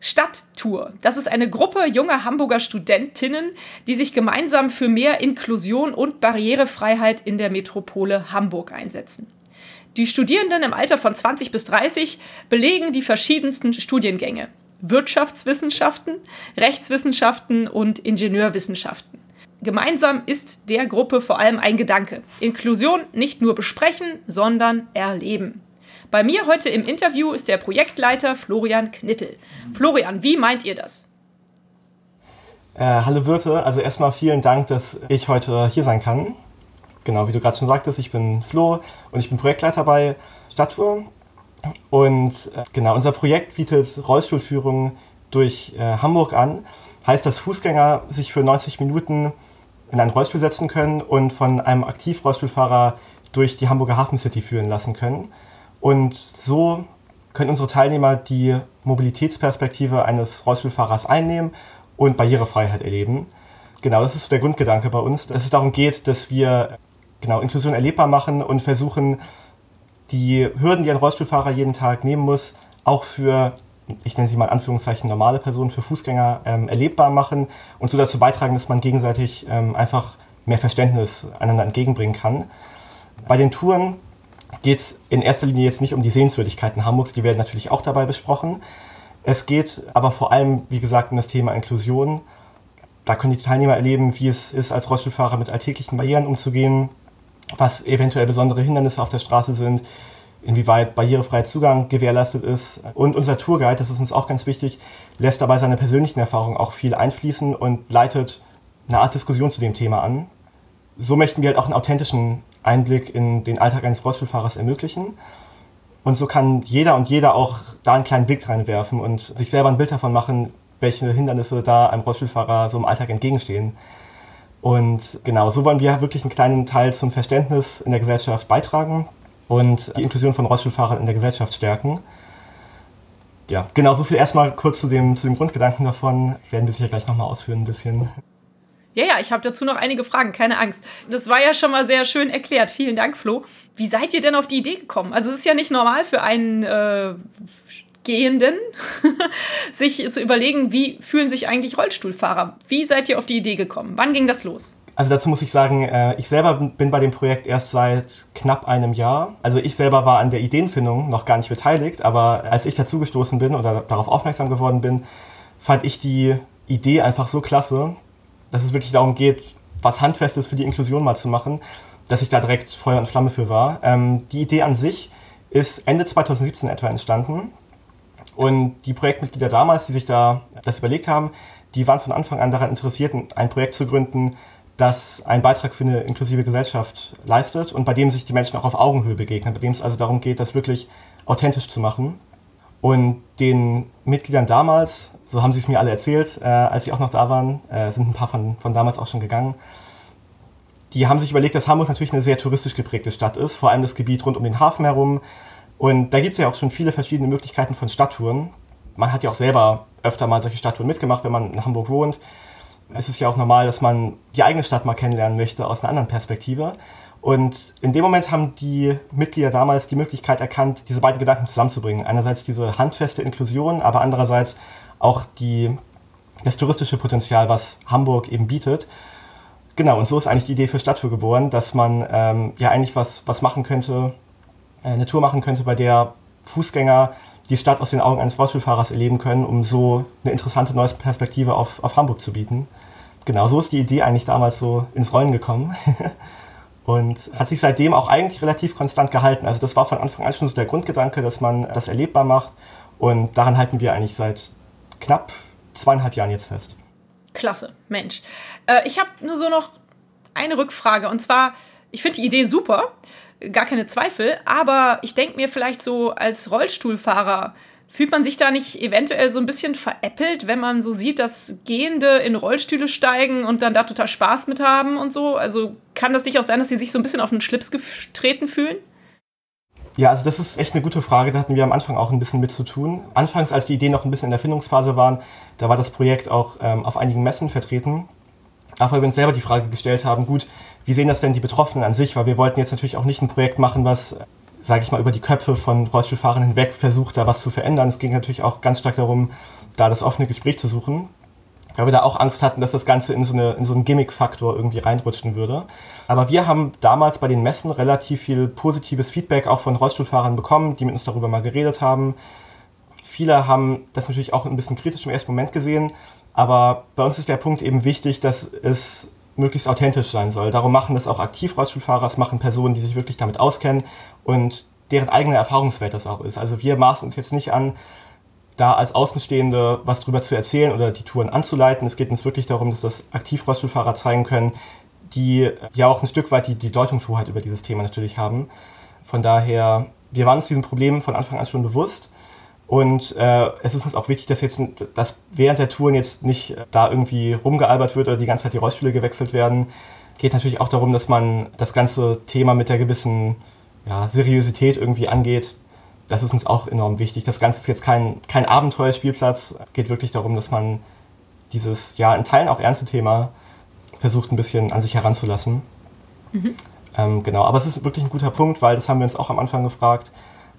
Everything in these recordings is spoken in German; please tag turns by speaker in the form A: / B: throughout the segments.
A: Stadttour. Das ist eine Gruppe junger Hamburger Studentinnen, die sich gemeinsam für mehr Inklusion und Barrierefreiheit in der Metropole Hamburg einsetzen. Die Studierenden im Alter von 20 bis 30 belegen die verschiedensten Studiengänge. Wirtschaftswissenschaften, Rechtswissenschaften und Ingenieurwissenschaften. Gemeinsam ist der Gruppe vor allem ein Gedanke. Inklusion nicht nur besprechen, sondern erleben. Bei mir heute im Interview ist der Projektleiter Florian Knittel. Florian, wie meint ihr das?
B: Äh, hallo Birte, also erstmal vielen Dank, dass ich heute hier sein kann. Genau, wie du gerade schon sagtest, ich bin Flo und ich bin Projektleiter bei Stadttour. Und äh, genau, unser Projekt bietet Rollstuhlführung durch äh, Hamburg an. Heißt, dass Fußgänger sich für 90 Minuten in einen Rollstuhl setzen können und von einem Aktivrollstuhlfahrer durch die Hamburger Hafen City führen lassen können. Und so können unsere Teilnehmer die Mobilitätsperspektive eines Rollstuhlfahrers einnehmen und Barrierefreiheit erleben. Genau, das ist der Grundgedanke bei uns, dass es darum geht, dass wir genau, Inklusion erlebbar machen und versuchen, die Hürden, die ein Rollstuhlfahrer jeden Tag nehmen muss, auch für, ich nenne sie mal in Anführungszeichen, normale Personen, für Fußgänger ähm, erlebbar machen und so dazu beitragen, dass man gegenseitig ähm, einfach mehr Verständnis einander entgegenbringen kann. Bei den Touren geht es in erster Linie jetzt nicht um die Sehenswürdigkeiten Hamburgs, die werden natürlich auch dabei besprochen. Es geht aber vor allem, wie gesagt, um das Thema Inklusion. Da können die Teilnehmer erleben, wie es ist, als Rollstuhlfahrer mit alltäglichen Barrieren umzugehen, was eventuell besondere Hindernisse auf der Straße sind, inwieweit barrierefreier Zugang gewährleistet ist. Und unser Tourguide, das ist uns auch ganz wichtig, lässt dabei seine persönlichen Erfahrungen auch viel einfließen und leitet eine Art Diskussion zu dem Thema an. So möchten wir halt auch einen authentischen Einblick in den Alltag eines Rollstuhlfahrers ermöglichen. Und so kann jeder und jeder auch da einen kleinen Blick reinwerfen und sich selber ein Bild davon machen, welche Hindernisse da einem Rollstuhlfahrer so im Alltag entgegenstehen. Und genau, so wollen wir wirklich einen kleinen Teil zum Verständnis in der Gesellschaft beitragen und die Inklusion von Rollstuhlfahrern in der Gesellschaft stärken. Ja, genau, so viel erstmal kurz zu dem, zu dem Grundgedanken davon. Werden wir sicher gleich nochmal ausführen ein bisschen.
A: Ja, ja, ich habe dazu noch einige Fragen, keine Angst. Das war ja schon mal sehr schön erklärt. Vielen Dank, Flo. Wie seid ihr denn auf die Idee gekommen? Also es ist ja nicht normal für einen äh, Gehenden, sich zu überlegen, wie fühlen sich eigentlich Rollstuhlfahrer? Wie seid ihr auf die Idee gekommen? Wann ging das los?
B: Also dazu muss ich sagen, äh, ich selber bin bei dem Projekt erst seit knapp einem Jahr. Also ich selber war an der Ideenfindung noch gar nicht beteiligt, aber als ich dazugestoßen bin oder darauf aufmerksam geworden bin, fand ich die Idee einfach so klasse, dass es wirklich darum geht, was Handfestes für die Inklusion mal zu machen, dass ich da direkt Feuer und Flamme für war. Ähm, die Idee an sich ist Ende 2017 etwa entstanden. Und die Projektmitglieder damals, die sich da das überlegt haben, die waren von Anfang an daran interessiert, ein Projekt zu gründen, das einen Beitrag für eine inklusive Gesellschaft leistet und bei dem sich die Menschen auch auf Augenhöhe begegnen, bei dem es also darum geht, das wirklich authentisch zu machen. Und den Mitgliedern damals, so haben sie es mir alle erzählt, äh, als sie auch noch da waren, äh, sind ein paar von, von damals auch schon gegangen, die haben sich überlegt, dass Hamburg natürlich eine sehr touristisch geprägte Stadt ist, vor allem das Gebiet rund um den Hafen herum. Und da gibt es ja auch schon viele verschiedene Möglichkeiten von Stadttouren. Man hat ja auch selber öfter mal solche Stadttouren mitgemacht, wenn man in Hamburg wohnt. Es ist ja auch normal, dass man die eigene Stadt mal kennenlernen möchte aus einer anderen Perspektive. Und in dem Moment haben die Mitglieder damals die Möglichkeit erkannt, diese beiden Gedanken zusammenzubringen. Einerseits diese handfeste Inklusion, aber andererseits auch die, das touristische Potenzial, was Hamburg eben bietet. Genau, und so ist eigentlich die Idee für Stadttour geboren, dass man ähm, ja eigentlich was, was machen könnte, äh, eine Tour machen könnte, bei der Fußgänger die Stadt aus den Augen eines Rollstuhlfahrers erleben können, um so eine interessante neue Perspektive auf, auf Hamburg zu bieten. Genau, so ist die Idee eigentlich damals so ins Rollen gekommen. und hat sich seitdem auch eigentlich relativ konstant gehalten. Also das war von Anfang an schon so der Grundgedanke, dass man das erlebbar macht und daran halten wir eigentlich seit knapp zweieinhalb Jahren jetzt fest.
A: Klasse, Mensch. Äh, ich habe nur so noch eine Rückfrage und zwar, ich finde die Idee super, gar keine Zweifel, aber ich denke mir vielleicht so als Rollstuhlfahrer, Fühlt man sich da nicht eventuell so ein bisschen veräppelt, wenn man so sieht, dass Gehende in Rollstühle steigen und dann da total Spaß mit haben und so? Also kann das nicht auch sein, dass sie sich so ein bisschen auf den Schlips getreten fühlen?
B: Ja, also das ist echt eine gute Frage. Da hatten wir am Anfang auch ein bisschen mit zu tun. Anfangs, als die Ideen noch ein bisschen in der Findungsphase waren, da war das Projekt auch ähm, auf einigen Messen vertreten. Auch weil wir uns selber die Frage gestellt haben, gut, wie sehen das denn die Betroffenen an sich? Weil wir wollten jetzt natürlich auch nicht ein Projekt machen, was, sage ich mal, über die Köpfe von Rollstuhlfahrern hinweg versucht, da was zu verändern. Es ging natürlich auch ganz stark darum, da das offene Gespräch zu suchen weil wir da auch Angst hatten, dass das Ganze in so, eine, in so einen Gimmick-Faktor irgendwie reinrutschen würde. Aber wir haben damals bei den Messen relativ viel positives Feedback auch von Rollstuhlfahrern bekommen, die mit uns darüber mal geredet haben. Viele haben das natürlich auch ein bisschen kritisch im ersten Moment gesehen, aber bei uns ist der Punkt eben wichtig, dass es möglichst authentisch sein soll. Darum machen das auch aktiv Rollstuhlfahrer, das machen Personen, die sich wirklich damit auskennen und deren eigene Erfahrungswert das auch ist. Also wir maßen uns jetzt nicht an, da als Außenstehende was drüber zu erzählen oder die Touren anzuleiten. Es geht uns wirklich darum, dass das Aktivrollstuhlfahrer zeigen können, die ja auch ein Stück weit die, die Deutungshoheit über dieses Thema natürlich haben. Von daher, wir waren uns diesem Problem von Anfang an schon bewusst. Und äh, es ist uns auch wichtig, dass jetzt dass während der Touren jetzt nicht da irgendwie rumgealbert wird oder die ganze Zeit die Rollstühle gewechselt werden. Geht natürlich auch darum, dass man das ganze Thema mit der gewissen ja, Seriosität irgendwie angeht, das ist uns auch enorm wichtig. Das Ganze ist jetzt kein, kein Abenteuerspielplatz. Geht wirklich darum, dass man dieses, ja, in Teilen auch ernste Thema versucht, ein bisschen an sich heranzulassen. Mhm. Ähm, genau, aber es ist wirklich ein guter Punkt, weil das haben wir uns auch am Anfang gefragt.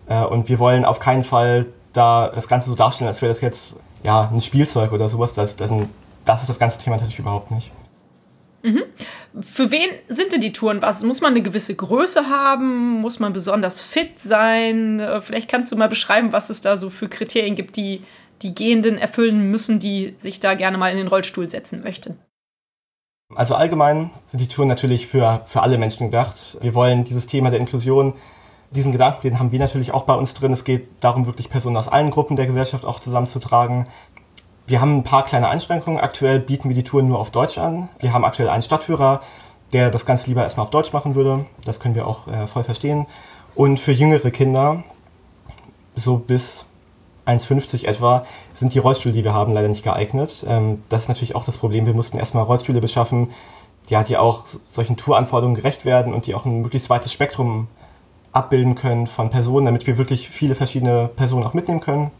B: Äh, und wir wollen auf keinen Fall da das Ganze so darstellen, als wäre das jetzt ja, ein Spielzeug oder sowas. Das, das, das ist das ganze Thema natürlich überhaupt nicht.
A: Mhm. Für wen sind denn die Touren was? Muss man eine gewisse Größe haben? Muss man besonders fit sein? Äh, vielleicht kannst du mal beschreiben, was es da so für Kriterien gibt, die die Gehenden erfüllen müssen, die sich da gerne mal in den Rollstuhl setzen möchten.
B: Also allgemein sind die Touren natürlich für, für alle Menschen gedacht. Wir wollen dieses Thema der Inklusion, diesen Gedanken, den haben wir natürlich auch bei uns drin. Es geht darum, wirklich Personen aus allen Gruppen der Gesellschaft auch zusammenzutragen. Wir haben ein paar kleine Einschränkungen. Aktuell bieten wir die Touren nur auf Deutsch an. Wir haben aktuell einen Stadtführer, der das Ganze lieber erstmal auf Deutsch machen würde. Das können wir auch äh, voll verstehen. Und für jüngere Kinder, so bis 1,50 etwa, sind die Rollstühle, die wir haben, leider nicht geeignet. Ähm, das ist natürlich auch das Problem. Wir mussten erstmal Rollstühle beschaffen, ja, die auch solchen Touranforderungen gerecht werden und die auch ein möglichst weites Spektrum abbilden können von Personen, damit wir wirklich viele verschiedene Personen auch mitnehmen können.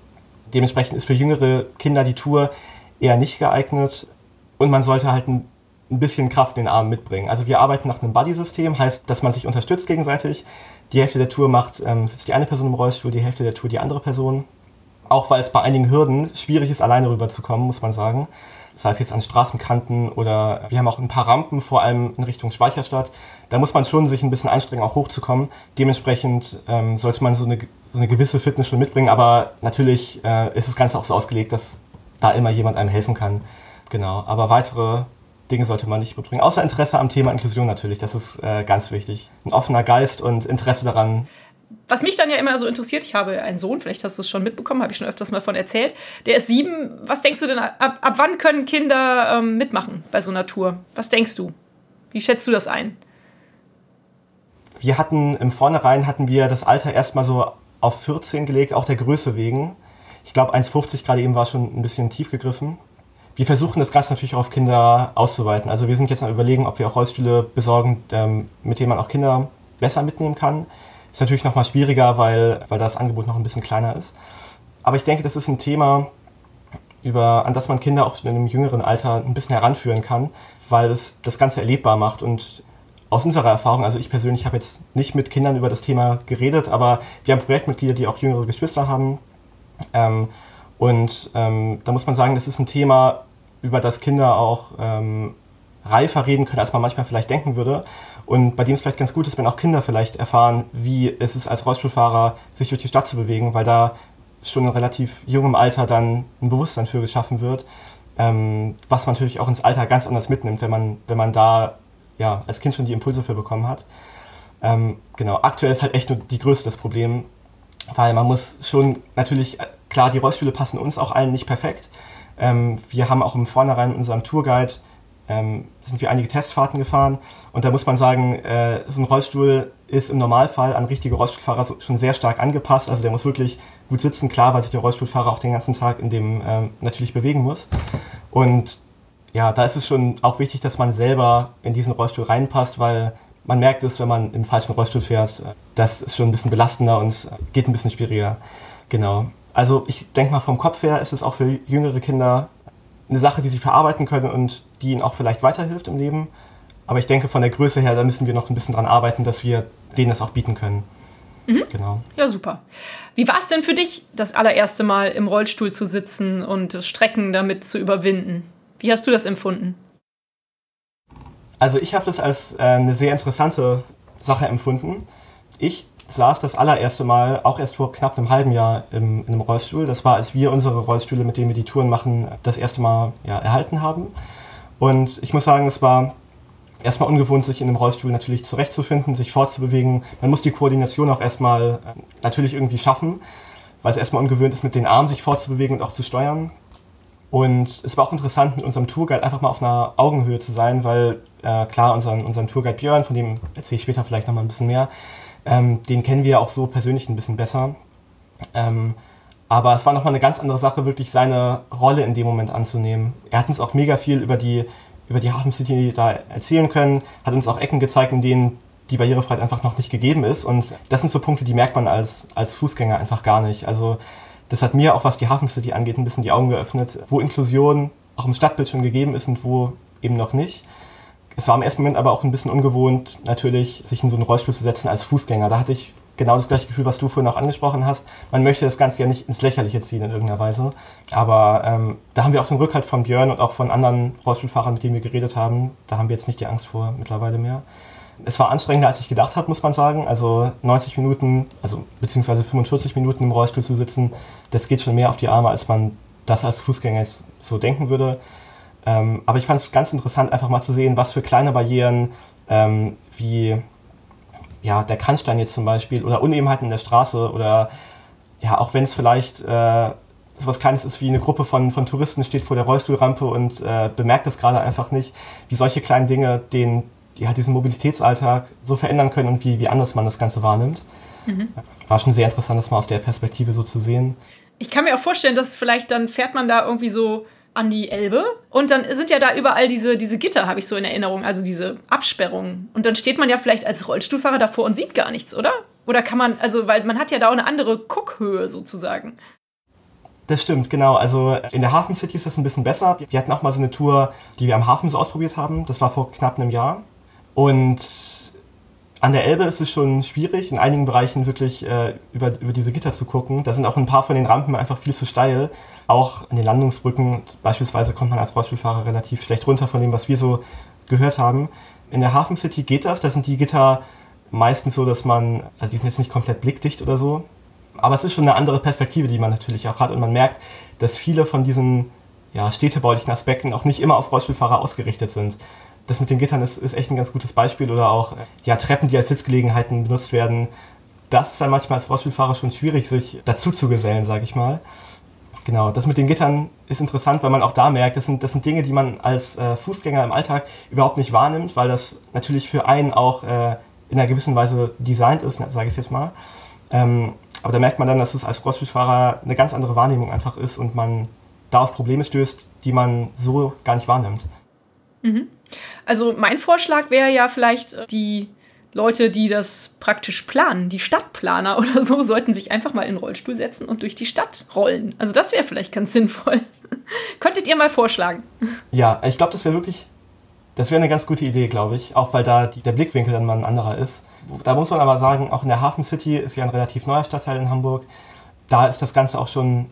B: Dementsprechend ist für jüngere Kinder die Tour eher nicht geeignet und man sollte halt ein, bisschen Kraft in den Arm mitbringen. Also wir arbeiten nach einem Buddy-System, heißt, dass man sich unterstützt gegenseitig. Die Hälfte der Tour macht, ähm, sitzt die eine Person im Rollstuhl, die Hälfte der Tour die andere Person. Auch weil es bei einigen Hürden schwierig ist, alleine rüberzukommen, muss man sagen. Sei es jetzt an Straßenkanten oder wir haben auch ein paar Rampen, vor allem in Richtung Speicherstadt. Da muss man schon sich ein bisschen anstrengen, auch hochzukommen. Dementsprechend ähm, sollte man so eine so eine gewisse Fitness schon mitbringen, aber natürlich äh, ist das Ganze auch so ausgelegt, dass da immer jemand einem helfen kann. Genau, aber weitere Dinge sollte man nicht mitbringen. Außer Interesse am Thema Inklusion natürlich, das ist äh, ganz wichtig. Ein offener Geist und Interesse daran.
A: Was mich dann ja immer so interessiert, ich habe einen Sohn, vielleicht hast du es schon mitbekommen, habe ich schon öfters mal von erzählt. Der ist sieben. Was denkst du denn, ab, ab wann können Kinder ähm, mitmachen bei so einer Tour? Was denkst du? Wie schätzt du das ein?
B: Wir hatten im Vornherein hatten wir das Alter erstmal so auf 14 gelegt, auch der Größe wegen. Ich glaube, 1,50 gerade eben war schon ein bisschen tief gegriffen. Wir versuchen das Ganze natürlich auch auf Kinder auszuweiten. Also wir sind jetzt am überlegen, ob wir auch Rollstühle besorgen, ähm, mit denen man auch Kinder besser mitnehmen kann. Ist natürlich nochmal schwieriger, weil, weil das Angebot noch ein bisschen kleiner ist. Aber ich denke, das ist ein Thema, über, an das man Kinder auch schon in einem jüngeren Alter ein bisschen heranführen kann, weil es das Ganze erlebbar macht und aus unserer Erfahrung, also ich persönlich habe jetzt nicht mit Kindern über das Thema geredet, aber wir haben Projektmitglieder, die auch jüngere Geschwister haben. Ähm, und ähm, da muss man sagen, das ist ein Thema, über das Kinder auch ähm, reifer reden können, als man manchmal vielleicht denken würde. Und bei dem es vielleicht ganz gut ist, wenn auch Kinder vielleicht erfahren, wie es ist, als Rollstuhlfahrer sich durch die Stadt zu bewegen, weil da schon in relativ jungem Alter dann ein Bewusstsein für geschaffen wird, ähm, was man natürlich auch ins Alter ganz anders mitnimmt, wenn man, wenn man da ja, als Kind schon die Impulse für bekommen hat. Ähm, genau, aktuell ist halt echt nur die Größe das Problem, weil man muss schon natürlich, äh, klar, die Rollstühle passen uns auch allen nicht perfekt. Ähm, wir haben auch im Vornherein in unserem Tourguide ähm, sind wir einige Testfahrten gefahren und da muss man sagen, äh, so ein Rollstuhl ist im Normalfall an richtige Rollstuhlfahrer schon sehr stark angepasst. Also der muss wirklich gut sitzen, klar, weil sich der Rollstuhlfahrer auch den ganzen Tag in dem ähm, natürlich bewegen muss. Und ja, da ist es schon auch wichtig, dass man selber in diesen Rollstuhl reinpasst, weil man merkt es, wenn man im falschen Rollstuhl fährt, das ist schon ein bisschen belastender und geht ein bisschen schwieriger. Genau. Also ich denke mal, vom Kopf her ist es auch für jüngere Kinder eine Sache, die sie verarbeiten können und die ihnen auch vielleicht weiterhilft im Leben. Aber ich denke, von der Größe her, da müssen wir noch ein bisschen dran arbeiten, dass wir denen das auch bieten können.
A: Mhm. Genau. Ja, super. Wie war es denn für dich, das allererste Mal im Rollstuhl zu sitzen und Strecken damit zu überwinden? Wie hast du das empfunden?
B: Also ich habe das als äh, eine sehr interessante Sache empfunden. Ich saß das allererste Mal, auch erst vor knapp einem halben Jahr, im, in einem Rollstuhl. Das war, als wir unsere Rollstühle, mit denen wir die Touren machen, das erste Mal ja, erhalten haben. Und ich muss sagen, es war erstmal ungewohnt, sich in einem Rollstuhl natürlich zurechtzufinden, sich fortzubewegen. Man muss die Koordination auch erstmal äh, natürlich irgendwie schaffen, weil es erstmal ungewöhnt ist, mit den Armen sich fortzubewegen und auch zu steuern. Und es war auch interessant, mit unserem Tourguide einfach mal auf einer Augenhöhe zu sein, weil äh, klar, unseren, unseren Tourguide Björn, von dem erzähle ich später vielleicht nochmal ein bisschen mehr, ähm, den kennen wir auch so persönlich ein bisschen besser. Ähm, aber es war nochmal eine ganz andere Sache, wirklich seine Rolle in dem Moment anzunehmen. Er hat uns auch mega viel über die, über die Hafen City da erzählen können, hat uns auch Ecken gezeigt, in denen die Barrierefreiheit einfach noch nicht gegeben ist. Und das sind so Punkte, die merkt man als, als Fußgänger einfach gar nicht. Also das hat mir auch, was die Hafen City angeht, ein bisschen die Augen geöffnet, wo Inklusion auch im Stadtbild schon gegeben ist und wo eben noch nicht. Es war im ersten Moment aber auch ein bisschen ungewohnt, natürlich sich in so einen Rollstuhl zu setzen als Fußgänger. Da hatte ich genau das gleiche Gefühl, was du vorhin auch angesprochen hast. Man möchte das Ganze ja nicht ins Lächerliche ziehen in irgendeiner Weise. Aber ähm, da haben wir auch den Rückhalt von Björn und auch von anderen Rollstuhlfahrern, mit denen wir geredet haben. Da haben wir jetzt nicht die Angst vor mittlerweile mehr. Es war anstrengender, als ich gedacht habe, muss man sagen. Also 90 Minuten, also beziehungsweise 45 Minuten im Rollstuhl zu sitzen, das geht schon mehr auf die Arme, als man das als Fußgänger so denken würde. Ähm, aber ich fand es ganz interessant, einfach mal zu sehen, was für kleine Barrieren ähm, wie ja, der Kannstein jetzt zum Beispiel oder Unebenheiten in der Straße oder ja, auch wenn es vielleicht äh, sowas Kleines ist wie eine Gruppe von, von Touristen steht vor der Rollstuhlrampe und äh, bemerkt das gerade einfach nicht, wie solche kleinen Dinge den halt diesen Mobilitätsalltag so verändern können und wie, wie anders man das Ganze wahrnimmt. Mhm. War schon sehr interessant, das mal aus der Perspektive so zu sehen.
A: Ich kann mir auch vorstellen, dass vielleicht dann fährt man da irgendwie so an die Elbe und dann sind ja da überall diese, diese Gitter, habe ich so in Erinnerung, also diese Absperrungen. Und dann steht man ja vielleicht als Rollstuhlfahrer davor und sieht gar nichts, oder? Oder kann man, also, weil man hat ja da auch eine andere Guckhöhe sozusagen.
B: Das stimmt, genau. Also in der Hafen City ist das ein bisschen besser. Wir hatten auch mal so eine Tour, die wir am Hafen so ausprobiert haben. Das war vor knapp einem Jahr. Und an der Elbe ist es schon schwierig, in einigen Bereichen wirklich äh, über, über diese Gitter zu gucken. Da sind auch ein paar von den Rampen einfach viel zu steil. Auch an den Landungsbrücken beispielsweise kommt man als Rollstuhlfahrer relativ schlecht runter von dem, was wir so gehört haben. In der Hafen City geht das. Da sind die Gitter meistens so, dass man, also die sind jetzt nicht komplett blickdicht oder so. Aber es ist schon eine andere Perspektive, die man natürlich auch hat. Und man merkt, dass viele von diesen ja, städtebaulichen Aspekten auch nicht immer auf Rollstuhlfahrer ausgerichtet sind das mit den Gittern ist, ist echt ein ganz gutes Beispiel. Oder auch ja, Treppen, die als Sitzgelegenheiten benutzt werden. Das ist dann manchmal als Rollstuhlfahrer schon schwierig, sich dazu zu gesellen, sage ich mal. Genau, das mit den Gittern ist interessant, weil man auch da merkt, das sind, das sind Dinge, die man als äh, Fußgänger im Alltag überhaupt nicht wahrnimmt, weil das natürlich für einen auch äh, in einer gewissen Weise designt ist, sage ich jetzt mal. Ähm, aber da merkt man dann, dass es als Rollstuhlfahrer eine ganz andere Wahrnehmung einfach ist und man da auf Probleme stößt, die man so gar nicht wahrnimmt.
A: Mhm. Also mein Vorschlag wäre ja vielleicht, äh, die Leute, die das praktisch planen, die Stadtplaner oder so, sollten sich einfach mal in den Rollstuhl setzen und durch die Stadt rollen. Also das wäre vielleicht ganz sinnvoll. Könntet ihr mal vorschlagen?
B: Ja, ich glaube, das wäre wirklich, das wäre eine ganz gute Idee, glaube ich. Auch weil da die, der Blickwinkel dann mal ein anderer ist. Da muss man aber sagen, auch in der Hafen City ist ja ein relativ neuer Stadtteil in Hamburg. Da ist das Ganze auch schon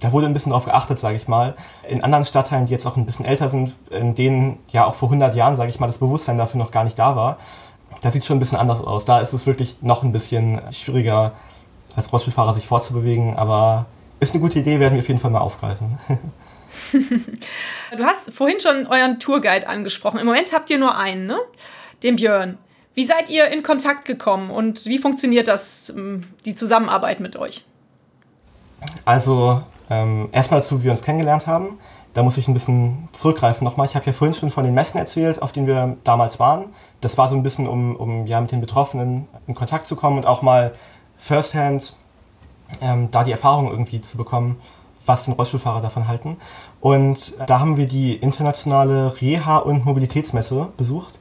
B: da wurde ein bisschen drauf geachtet, sage ich mal. In anderen Stadtteilen, die jetzt auch ein bisschen älter sind, in denen ja auch vor 100 Jahren, sage ich mal, das Bewusstsein dafür noch gar nicht da war, da sieht es schon ein bisschen anders aus. Da ist es wirklich noch ein bisschen schwieriger, als Rollstuhlfahrer sich fortzubewegen, aber ist eine gute Idee, werden wir auf jeden Fall mal aufgreifen.
A: du hast vorhin schon euren Tourguide angesprochen. Im Moment habt ihr nur einen, ne? Den Björn. Wie seid ihr in Kontakt gekommen und wie funktioniert das, die Zusammenarbeit mit euch?
B: Also ähm, erstmal dazu, wie wir uns kennengelernt haben. Da muss ich ein bisschen zurückgreifen nochmal. Ich habe ja vorhin schon von den Messen erzählt, auf denen wir damals waren. Das war so ein bisschen, um, um ja, mit den Betroffenen in Kontakt zu kommen und auch mal firsthand ähm, da die Erfahrung irgendwie zu bekommen, was den Rollstuhlfahrer davon halten. Und da haben wir die internationale Reha- und Mobilitätsmesse besucht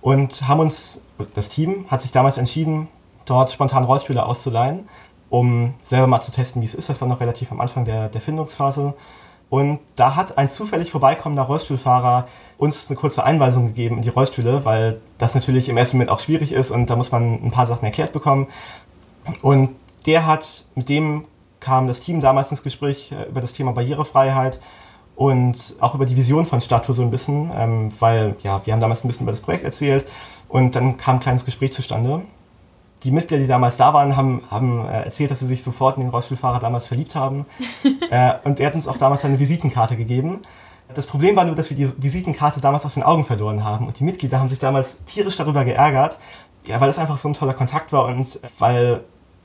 B: und haben uns das Team hat sich damals entschieden, dort spontan Rollstühle auszuleihen, um selber mal zu testen, wie es ist. Das war noch relativ am Anfang der, der Findungsphase. Und da hat ein zufällig vorbeikommender Rollstuhlfahrer uns eine kurze Einweisung gegeben in die Rollstühle, weil das natürlich im ersten Moment auch schwierig ist und da muss man ein paar Sachen erklärt bekommen. Und der hat, mit dem kam das Team damals ins Gespräch äh, über das Thema Barrierefreiheit und auch über die Vision von Stadttour so ein bisschen, ähm, weil ja, wir haben damals ein bisschen über das Projekt erzählt und dann kam ein kleines Gespräch zustande. Die Mitglieder, die damals da waren, haben, haben äh, erzählt, dass sie sich sofort in den Rollstuhlfahrer damals verliebt haben. äh, und er hat uns auch damals eine Visitenkarte gegeben. Das Problem war nur, dass wir die Visitenkarte damals aus den Augen verloren haben. Und die Mitglieder haben sich damals tierisch darüber geärgert, ja, weil es einfach so ein toller Kontakt war und weil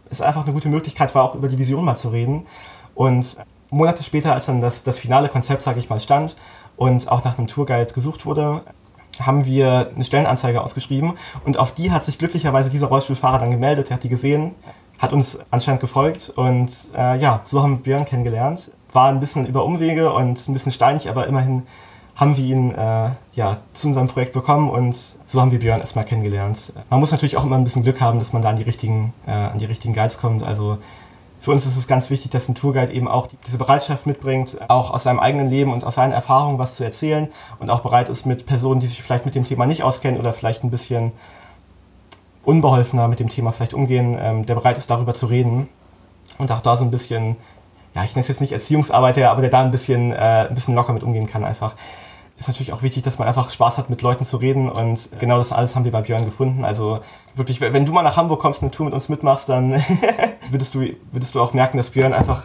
B: es einfach eine gute Möglichkeit war, auch über die Vision mal zu reden. Und Monate später, als dann das, das finale Konzept, sage ich mal, stand und auch nach einem Tourguide gesucht wurde, haben wir eine Stellenanzeige ausgeschrieben und auf die hat sich glücklicherweise dieser Rollstuhlfahrer dann gemeldet, er hat die gesehen, hat uns anscheinend gefolgt und äh, ja, so haben wir Björn kennengelernt. War ein bisschen über Umwege und ein bisschen steinig, aber immerhin haben wir ihn äh, ja, zu unserem Projekt bekommen und so haben wir Björn erstmal kennengelernt. Man muss natürlich auch immer ein bisschen Glück haben, dass man da an die richtigen, äh, an die richtigen Guides kommt. Also für uns ist es ganz wichtig, dass ein Tourguide eben auch diese Bereitschaft mitbringt, auch aus seinem eigenen Leben und aus seinen Erfahrungen was zu erzählen und auch bereit ist, mit Personen, die sich vielleicht mit dem Thema nicht auskennen oder vielleicht ein bisschen unbeholfener mit dem Thema vielleicht umgehen, ähm, der bereit ist, darüber zu reden und auch da so ein bisschen, ja, ich nenne es jetzt nicht Erziehungsarbeit, aber der da ein bisschen, äh, ein bisschen locker mit umgehen kann einfach ist natürlich auch wichtig, dass man einfach Spaß hat, mit Leuten zu reden. Und genau das alles haben wir bei Björn gefunden. Also wirklich, wenn du mal nach Hamburg kommst und eine Tour mit uns mitmachst, dann würdest, du, würdest du auch merken, dass Björn einfach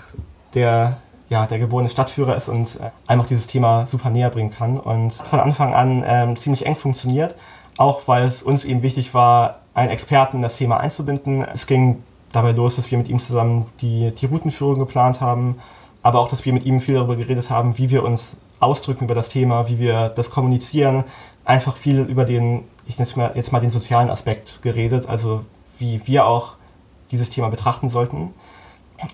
B: der, ja, der geborene Stadtführer ist und äh, einem auch dieses Thema super näher bringen kann. Und von Anfang an ähm, ziemlich eng funktioniert, auch weil es uns eben wichtig war, einen Experten in das Thema einzubinden. Es ging dabei los, dass wir mit ihm zusammen die, die Routenführung geplant haben, aber auch, dass wir mit ihm viel darüber geredet haben, wie wir uns ausdrücken über das Thema, wie wir das kommunizieren. Einfach viel über den, ich nenne jetzt mal den sozialen Aspekt geredet, also wie wir auch dieses Thema betrachten sollten.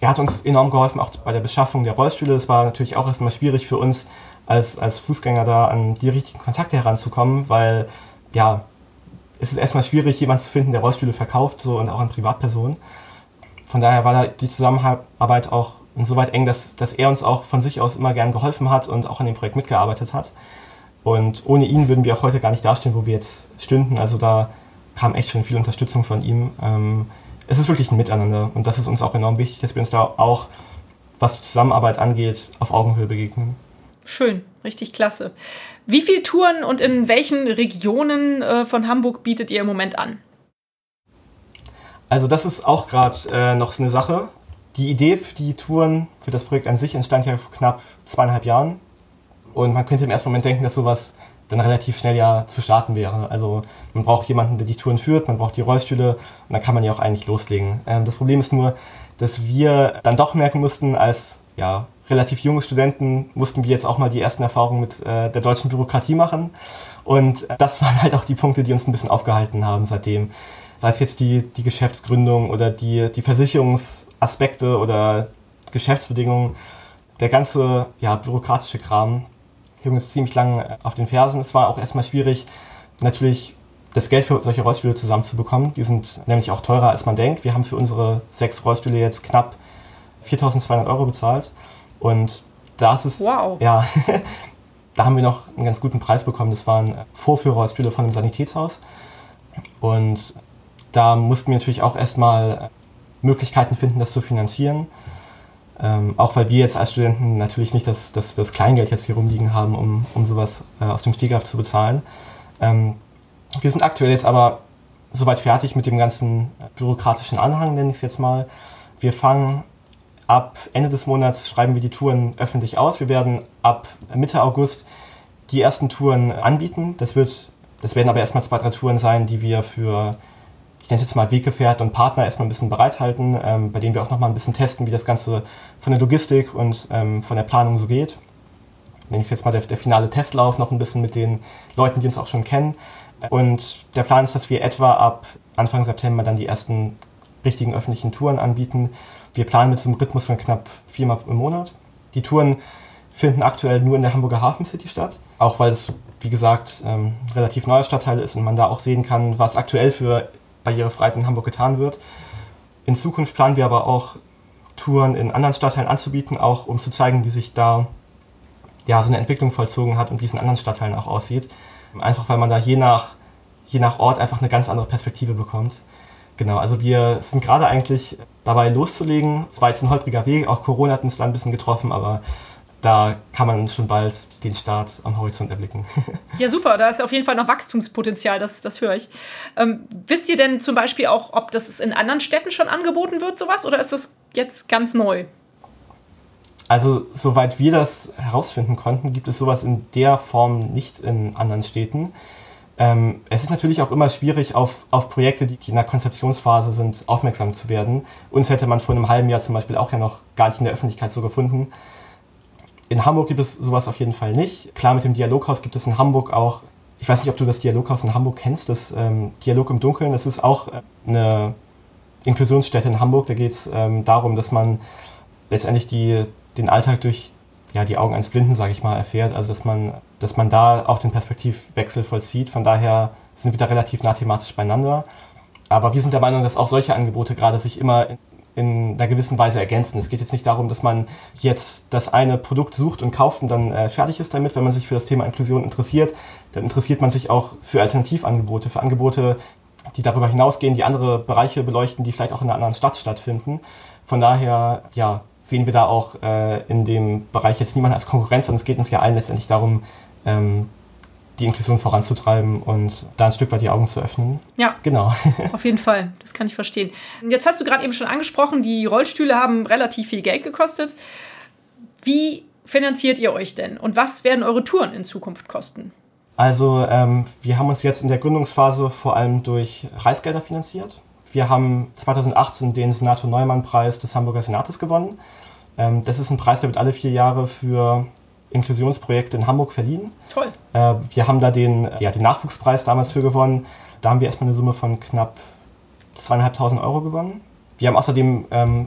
B: Er hat uns enorm geholfen, auch bei der Beschaffung der Rollstühle. Es war natürlich auch erstmal schwierig für uns als, als Fußgänger da an die richtigen Kontakte heranzukommen, weil ja, es ist erstmal schwierig, jemanden zu finden, der Rollstühle verkauft, so und auch an Privatpersonen. Von daher war da die Zusammenarbeit auch insoweit eng, dass, dass er uns auch von sich aus immer gern geholfen hat und auch an dem Projekt mitgearbeitet hat. Und ohne ihn würden wir auch heute gar nicht dastehen, wo wir jetzt stünden. Also da kam echt schon viel Unterstützung von ihm. Ähm, es ist wirklich ein Miteinander und das ist uns auch enorm wichtig, dass wir uns da auch, was die Zusammenarbeit angeht, auf Augenhöhe begegnen.
A: Schön, richtig klasse. Wie viele Touren und in welchen Regionen äh, von Hamburg bietet ihr im Moment an?
B: Also das ist auch gerade äh, noch so eine Sache die Idee für die Touren, für das Projekt an sich entstand ja vor knapp zweieinhalb Jahren. Und man könnte im ersten Moment denken, dass sowas dann relativ schnell ja zu starten wäre. Also man braucht jemanden, der die Touren führt, man braucht die Rollstühle und dann kann man ja auch eigentlich loslegen. Ähm, das Problem ist nur, dass wir dann doch merken mussten, als ja, relativ junge Studenten mussten wir jetzt auch mal die ersten Erfahrungen mit äh, der deutschen Bürokratie machen. Und das waren halt auch die Punkte, die uns ein bisschen aufgehalten haben seitdem. Sei es jetzt die, die Geschäftsgründung oder die, die Versicherungs- Aspekte oder Geschäftsbedingungen, der ganze ja, bürokratische Kram hing uns ziemlich lange auf den Fersen. Es war auch erstmal schwierig, natürlich das Geld für solche Rollstühle zusammenzubekommen. Die sind nämlich auch teurer, als man denkt. Wir haben für unsere sechs Rollstühle jetzt knapp 4200 Euro bezahlt. Und das ist, wow. ja, da haben wir noch einen ganz guten Preis bekommen. Das waren Vorführrollstühle von einem Sanitätshaus. Und da mussten wir natürlich auch erstmal Möglichkeiten finden, das zu finanzieren. Ähm, auch weil wir jetzt als Studenten natürlich nicht das, das, das Kleingeld jetzt hier rumliegen haben, um, um sowas äh, aus dem Stegreif zu bezahlen. Ähm, wir sind aktuell jetzt aber soweit fertig mit dem ganzen bürokratischen Anhang, nenne ich es jetzt mal. Wir fangen ab Ende des Monats, schreiben wir die Touren öffentlich aus. Wir werden ab Mitte August die ersten Touren anbieten. Das, wird, das werden aber erstmal zwei, drei Touren sein, die wir für ich nenne es jetzt mal Weggefährten und Partner erstmal ein bisschen bereithalten, ähm, bei denen wir auch nochmal ein bisschen testen, wie das Ganze von der Logistik und ähm, von der Planung so geht. Nenne ich jetzt mal der, der, finale Testlauf noch ein bisschen mit den Leuten, die uns auch schon kennen. Und der Plan ist, dass wir etwa ab Anfang September dann die ersten richtigen öffentlichen Touren anbieten. Wir planen mit diesem Rhythmus von knapp viermal im Monat. Die Touren finden aktuell nur in der Hamburger Hafen City statt. Auch weil es, wie gesagt, ähm, relativ neuer Stadtteil ist und man da auch sehen kann, was aktuell für Barrierefreiheit in Hamburg getan wird. In Zukunft planen wir aber auch Touren in anderen Stadtteilen anzubieten, auch um zu zeigen, wie sich da ja, so eine Entwicklung vollzogen hat und wie es in anderen Stadtteilen auch aussieht. Einfach weil man da je nach, je nach Ort einfach eine ganz andere Perspektive bekommt. Genau, also wir sind gerade eigentlich dabei loszulegen. Es war jetzt ein holpriger Weg, auch Corona hat uns da ein bisschen getroffen, aber da kann man schon bald den Start am Horizont erblicken.
A: Ja, super, da ist auf jeden Fall noch Wachstumspotenzial, das, das höre ich. Ähm, wisst ihr denn zum Beispiel auch, ob das in anderen Städten schon angeboten wird, sowas, oder ist das jetzt ganz neu?
B: Also, soweit wir das herausfinden konnten, gibt es sowas in der Form nicht in anderen Städten. Ähm, es ist natürlich auch immer schwierig, auf, auf Projekte, die in der Konzeptionsphase sind, aufmerksam zu werden. Uns hätte man vor einem halben Jahr zum Beispiel auch ja noch gar nicht in der Öffentlichkeit so gefunden. In Hamburg gibt es sowas auf jeden Fall nicht. Klar, mit dem Dialoghaus gibt es in Hamburg auch, ich weiß nicht, ob du das Dialoghaus in Hamburg kennst, das ähm, Dialog im Dunkeln. Das ist auch äh, eine Inklusionsstätte in Hamburg. Da geht es ähm, darum, dass man letztendlich die, den Alltag durch ja, die Augen eines Blinden, sage ich mal, erfährt. Also dass man, dass man da auch den Perspektivwechsel vollzieht. Von daher sind wir da relativ nah thematisch beieinander. Aber wir sind der Meinung, dass auch solche Angebote gerade sich immer in einer gewissen Weise ergänzen. Es geht jetzt nicht darum, dass man jetzt das eine Produkt sucht und kauft und dann äh, fertig ist damit. Wenn man sich für das Thema Inklusion interessiert, dann interessiert man sich auch für Alternativangebote, für Angebote, die darüber hinausgehen, die andere Bereiche beleuchten, die vielleicht auch in einer anderen Stadt stattfinden. Von daher, ja, sehen wir da auch äh, in dem Bereich jetzt niemanden als Konkurrenz, sondern es geht uns ja allen letztendlich darum, ähm, die Inklusion voranzutreiben und da ein Stück weit die Augen zu öffnen.
A: Ja,
B: genau.
A: Auf jeden Fall, das kann ich verstehen. Jetzt hast du gerade eben schon angesprochen, die Rollstühle haben relativ viel Geld gekostet. Wie finanziert ihr euch denn und was werden eure Touren in Zukunft kosten?
B: Also ähm, wir haben uns jetzt in der Gründungsphase vor allem durch Preisgelder finanziert. Wir haben 2018 den Senator Neumann-Preis des Hamburger Senates gewonnen. Ähm, das ist ein Preis, der wird alle vier Jahre für Inklusionsprojekte in Hamburg verliehen.
A: Toll.
B: Äh, wir haben da den, ja, den Nachwuchspreis damals für gewonnen. Da haben wir erstmal eine Summe von knapp zweieinhalbtausend Euro gewonnen. Wir haben außerdem ähm,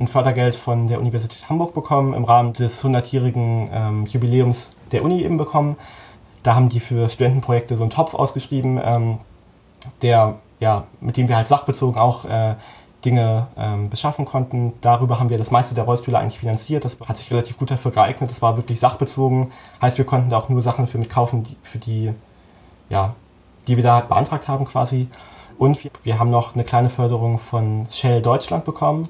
B: ein Fördergeld von der Universität Hamburg bekommen im Rahmen des 100-jährigen ähm, Jubiläums der Uni eben bekommen. Da haben die für Studentenprojekte so einen Topf ausgeschrieben, ähm, der, ja, mit dem wir halt sachbezogen auch äh, Dinge ähm, beschaffen konnten. Darüber haben wir das meiste der Rollstühle eigentlich finanziert. Das hat sich relativ gut dafür geeignet. Das war wirklich sachbezogen. Heißt, wir konnten da auch nur Sachen für mitkaufen, die, für die, ja, die wir da beantragt haben quasi. Und wir, wir haben noch eine kleine Förderung von Shell Deutschland bekommen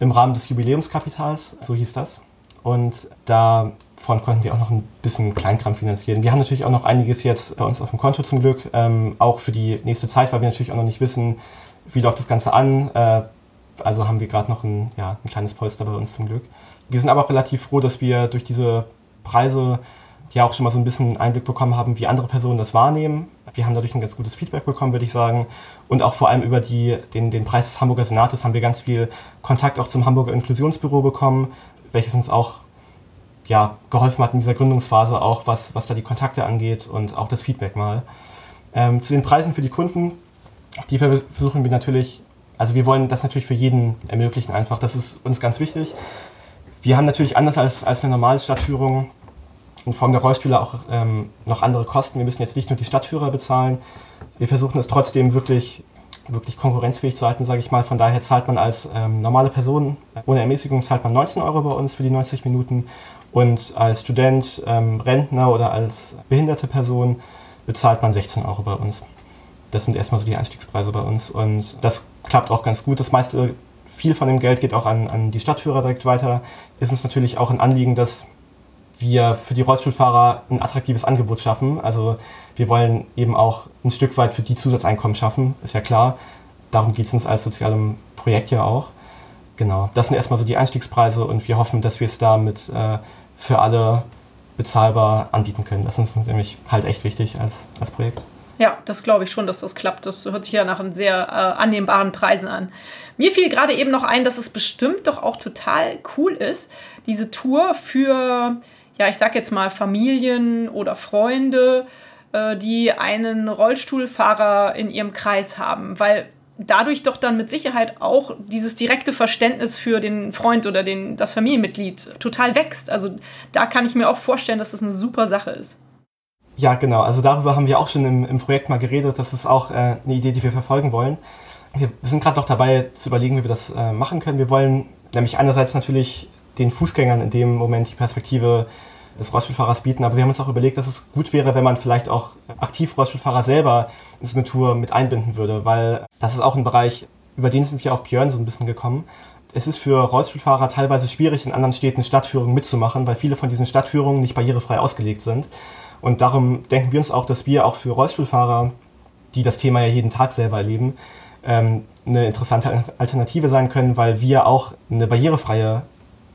B: im Rahmen des Jubiläumskapitals, so hieß das. Und davon konnten wir auch noch ein bisschen Kleinkram finanzieren. Wir haben natürlich auch noch einiges jetzt bei uns auf dem Konto zum Glück, ähm, auch für die nächste Zeit, weil wir natürlich auch noch nicht wissen, wie läuft das Ganze an? Äh, also haben wir gerade noch ein, ja, ein kleines Polster bei uns zum Glück. Wir sind aber auch relativ froh, dass wir durch diese Preise ja auch schon mal so ein bisschen Einblick bekommen haben, wie andere Personen das wahrnehmen. Wir haben dadurch ein ganz gutes Feedback bekommen, würde ich sagen. Und auch vor allem über die, den, den Preis des Hamburger Senates haben wir ganz viel Kontakt auch zum Hamburger Inklusionsbüro bekommen, welches uns auch ja, geholfen hat in dieser Gründungsphase, auch was, was da die Kontakte angeht und auch das Feedback mal. Ähm, zu den Preisen für die Kunden die versuchen wir natürlich, also wir wollen das natürlich für jeden ermöglichen einfach. Das ist uns ganz wichtig. Wir haben natürlich anders als, als eine normale Stadtführung in Form der Rollstühle auch ähm, noch andere Kosten. Wir müssen jetzt nicht nur die Stadtführer bezahlen. Wir versuchen es trotzdem wirklich, wirklich konkurrenzfähig zu halten, sage ich mal. Von daher zahlt man als ähm, normale Person ohne Ermäßigung zahlt man 19 Euro bei uns für die 90 Minuten und als Student, ähm, Rentner oder als behinderte Person bezahlt man 16 Euro bei uns. Das sind erstmal so die Einstiegspreise bei uns und das klappt auch ganz gut. Das meiste, viel von dem Geld geht auch an, an die Stadtführer direkt weiter. Ist uns natürlich auch ein Anliegen, dass wir für die Rollstuhlfahrer ein attraktives Angebot schaffen. Also wir wollen eben auch ein Stück weit für die Zusatzeinkommen schaffen, ist ja klar. Darum geht es uns als sozialem Projekt ja auch. Genau, das sind erstmal so die Einstiegspreise und wir hoffen, dass wir es damit äh, für alle bezahlbar anbieten können. Das ist uns nämlich halt echt wichtig als, als Projekt.
A: Ja, das glaube ich schon, dass das klappt. Das hört sich ja nach sehr äh, annehmbaren Preisen an. Mir fiel gerade eben noch ein, dass es bestimmt doch auch total cool ist, diese Tour für, ja, ich sag jetzt mal Familien oder Freunde, äh, die einen Rollstuhlfahrer in ihrem Kreis haben. Weil dadurch doch dann mit Sicherheit auch dieses direkte Verständnis für den Freund oder den, das Familienmitglied total wächst. Also da kann ich mir auch vorstellen, dass das eine super Sache ist.
B: Ja, genau. Also darüber haben wir auch schon im, im Projekt mal geredet. Das ist auch äh, eine Idee, die wir verfolgen wollen. Wir sind gerade noch dabei zu überlegen, wie wir das äh, machen können. Wir wollen nämlich einerseits natürlich den Fußgängern in dem Moment die Perspektive des Rollstuhlfahrers bieten, aber wir haben uns auch überlegt, dass es gut wäre, wenn man vielleicht auch aktiv Rollstuhlfahrer selber in so eine Tour mit einbinden würde, weil das ist auch ein Bereich, über den sind wir auf Björn so ein bisschen gekommen. Es ist für Rollstuhlfahrer teilweise schwierig, in anderen Städten Stadtführungen mitzumachen, weil viele von diesen Stadtführungen nicht barrierefrei ausgelegt sind. Und darum denken wir uns auch, dass wir auch für Rollstuhlfahrer, die das Thema ja jeden Tag selber erleben, ähm, eine interessante Alternative sein können, weil wir auch eine barrierefreie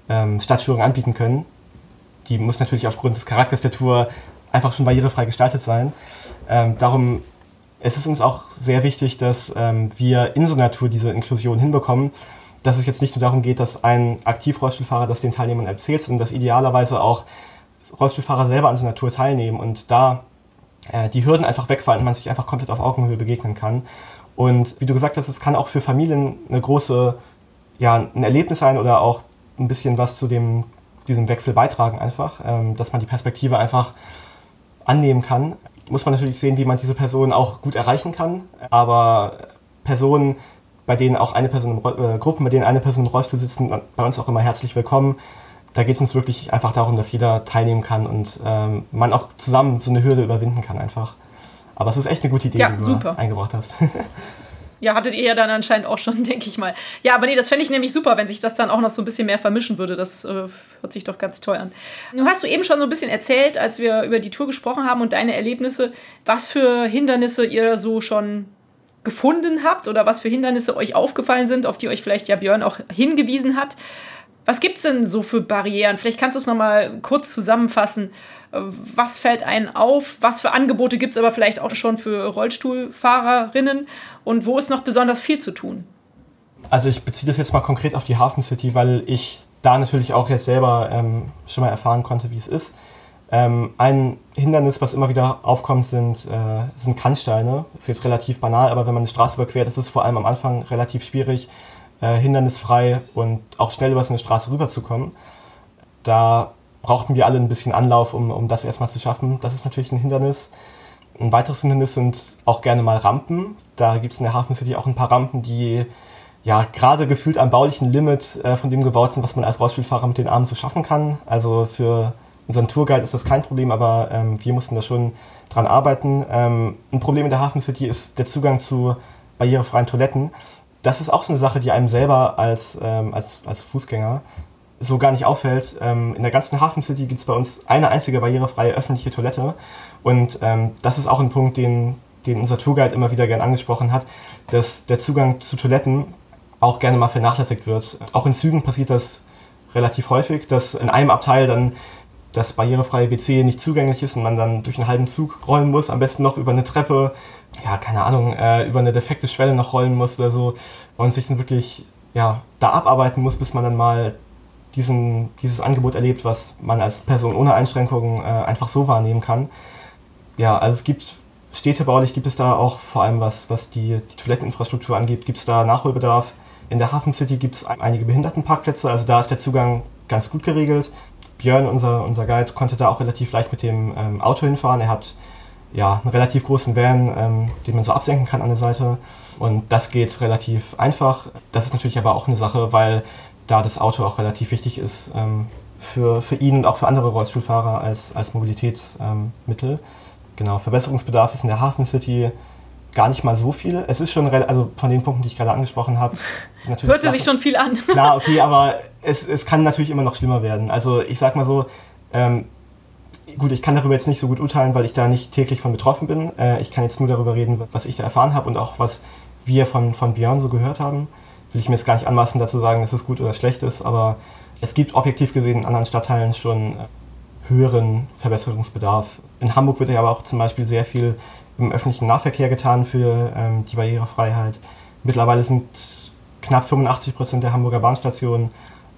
B: ähm, Stadtführung anbieten können. Die muss natürlich aufgrund des Charakters der Tour einfach schon barrierefrei gestaltet sein. Ähm, darum ist es uns auch sehr wichtig, dass ähm, wir in so einer Tour diese Inklusion hinbekommen, dass es jetzt nicht nur darum geht, dass ein Aktiv-Rollstuhlfahrer das den Teilnehmern erzählt, sondern dass idealerweise auch Rollstuhlfahrer selber an so einer Tour teilnehmen und da äh, die Hürden einfach wegfallen und man sich einfach komplett auf Augenhöhe begegnen kann. Und wie du gesagt hast, es kann auch für Familien eine große, ja, ein Erlebnis sein oder auch ein bisschen was zu dem, diesem Wechsel beitragen einfach, ähm, dass man die Perspektive einfach annehmen kann. Muss man natürlich sehen, wie man diese Person auch gut erreichen kann, aber Personen, bei denen auch eine Person, im, äh, Gruppen, bei denen eine Person im Rollstuhl sitzen, bei uns auch immer herzlich willkommen. Da geht es uns wirklich einfach darum, dass jeder teilnehmen kann und ähm, man auch zusammen so eine Hürde überwinden kann einfach. Aber es ist echt eine gute Idee,
A: ja,
B: die du
A: super.
B: eingebracht hast.
A: Ja, hattet ihr ja dann anscheinend auch schon, denke ich mal. Ja, aber nee, das fände ich nämlich super, wenn sich das dann auch noch so ein bisschen mehr vermischen würde. Das äh, hört sich doch ganz toll an. Nun hast du eben schon so ein bisschen erzählt, als wir über die Tour gesprochen haben und deine Erlebnisse, was für Hindernisse ihr so schon gefunden habt oder was für Hindernisse euch aufgefallen sind, auf die euch vielleicht ja Björn auch hingewiesen hat. Was gibt es denn so für Barrieren? Vielleicht kannst du es nochmal kurz zusammenfassen. Was fällt einen auf? Was für Angebote gibt es aber vielleicht auch schon für Rollstuhlfahrerinnen? Und wo ist noch besonders viel zu tun?
B: Also ich beziehe das jetzt mal konkret auf die Hafen City, weil ich da natürlich auch jetzt selber ähm, schon mal erfahren konnte, wie es ist. Ähm, ein Hindernis, was immer wieder aufkommt, sind, äh, sind Kannsteine. Das ist jetzt relativ banal, aber wenn man eine Straße überquert, ist es vor allem am Anfang relativ schwierig, äh, hindernisfrei und auch schnell über so eine Straße rüberzukommen. Da brauchten wir alle ein bisschen Anlauf, um, um das erstmal zu schaffen. Das ist natürlich ein Hindernis. Ein weiteres Hindernis sind auch gerne mal Rampen. Da gibt es in der Hafen City auch ein paar Rampen, die ja gerade gefühlt am baulichen Limit äh, von dem gebaut sind, was man als Rollstuhlfahrer mit den Armen so schaffen kann. Also für unseren Tourguide ist das kein Problem, aber ähm, wir mussten da schon dran arbeiten. Ähm, ein Problem in der Hafen City ist der Zugang zu barrierefreien Toiletten das ist auch so eine Sache, die einem selber als, ähm, als, als Fußgänger so gar nicht auffällt. Ähm, in der ganzen Hafen City gibt es bei uns eine einzige barrierefreie öffentliche Toilette. Und ähm, das ist auch ein Punkt, den, den unser Tourguide immer wieder gern angesprochen hat, dass der Zugang zu Toiletten auch gerne mal vernachlässigt wird. Auch in Zügen passiert das relativ häufig, dass in einem Abteil dann das barrierefreie WC nicht zugänglich ist und man dann durch einen halben Zug rollen muss, am besten noch über eine Treppe, ja, keine Ahnung, äh, über eine defekte Schwelle noch rollen muss oder so und sich dann wirklich ja, da abarbeiten muss, bis man dann mal diesen, dieses Angebot erlebt, was man als Person ohne Einschränkungen äh, einfach so wahrnehmen kann. Ja, also es gibt städtebaulich gibt es da auch vor allem was, was die, die Toiletteninfrastruktur angeht, gibt es da Nachholbedarf. In der Hafen City gibt es einige Behindertenparkplätze, also da ist der Zugang ganz gut geregelt. Björn, unser, unser Guide, konnte da auch relativ leicht mit dem ähm, Auto hinfahren. Er hat ja, einen relativ großen Van, ähm, den man so absenken kann an der Seite. Und das geht relativ einfach. Das ist natürlich aber auch eine Sache, weil da das Auto auch relativ wichtig ist ähm, für, für ihn und auch für andere Rollstuhlfahrer als, als Mobilitätsmittel. Ähm, genau, Verbesserungsbedarf ist in der Hafen City gar nicht mal so viel. Es ist schon, also von den Punkten, die ich gerade angesprochen habe.
A: Hörte sich schon viel an.
B: Klar, okay, aber es, es kann natürlich immer noch schlimmer werden. Also ich sag mal so, ähm, gut, ich kann darüber jetzt nicht so gut urteilen, weil ich da nicht täglich von betroffen bin. Äh, ich kann jetzt nur darüber reden, was ich da erfahren habe und auch was wir von, von Björn so gehört haben. Will ich mir jetzt gar nicht anmaßen, dazu sagen, dass es gut oder schlecht ist, aber es gibt objektiv gesehen in anderen Stadtteilen schon äh, höheren Verbesserungsbedarf. In Hamburg wird ja aber auch zum Beispiel sehr viel im öffentlichen Nahverkehr getan für ähm, die Barrierefreiheit. Mittlerweile sind knapp 85 Prozent der Hamburger Bahnstationen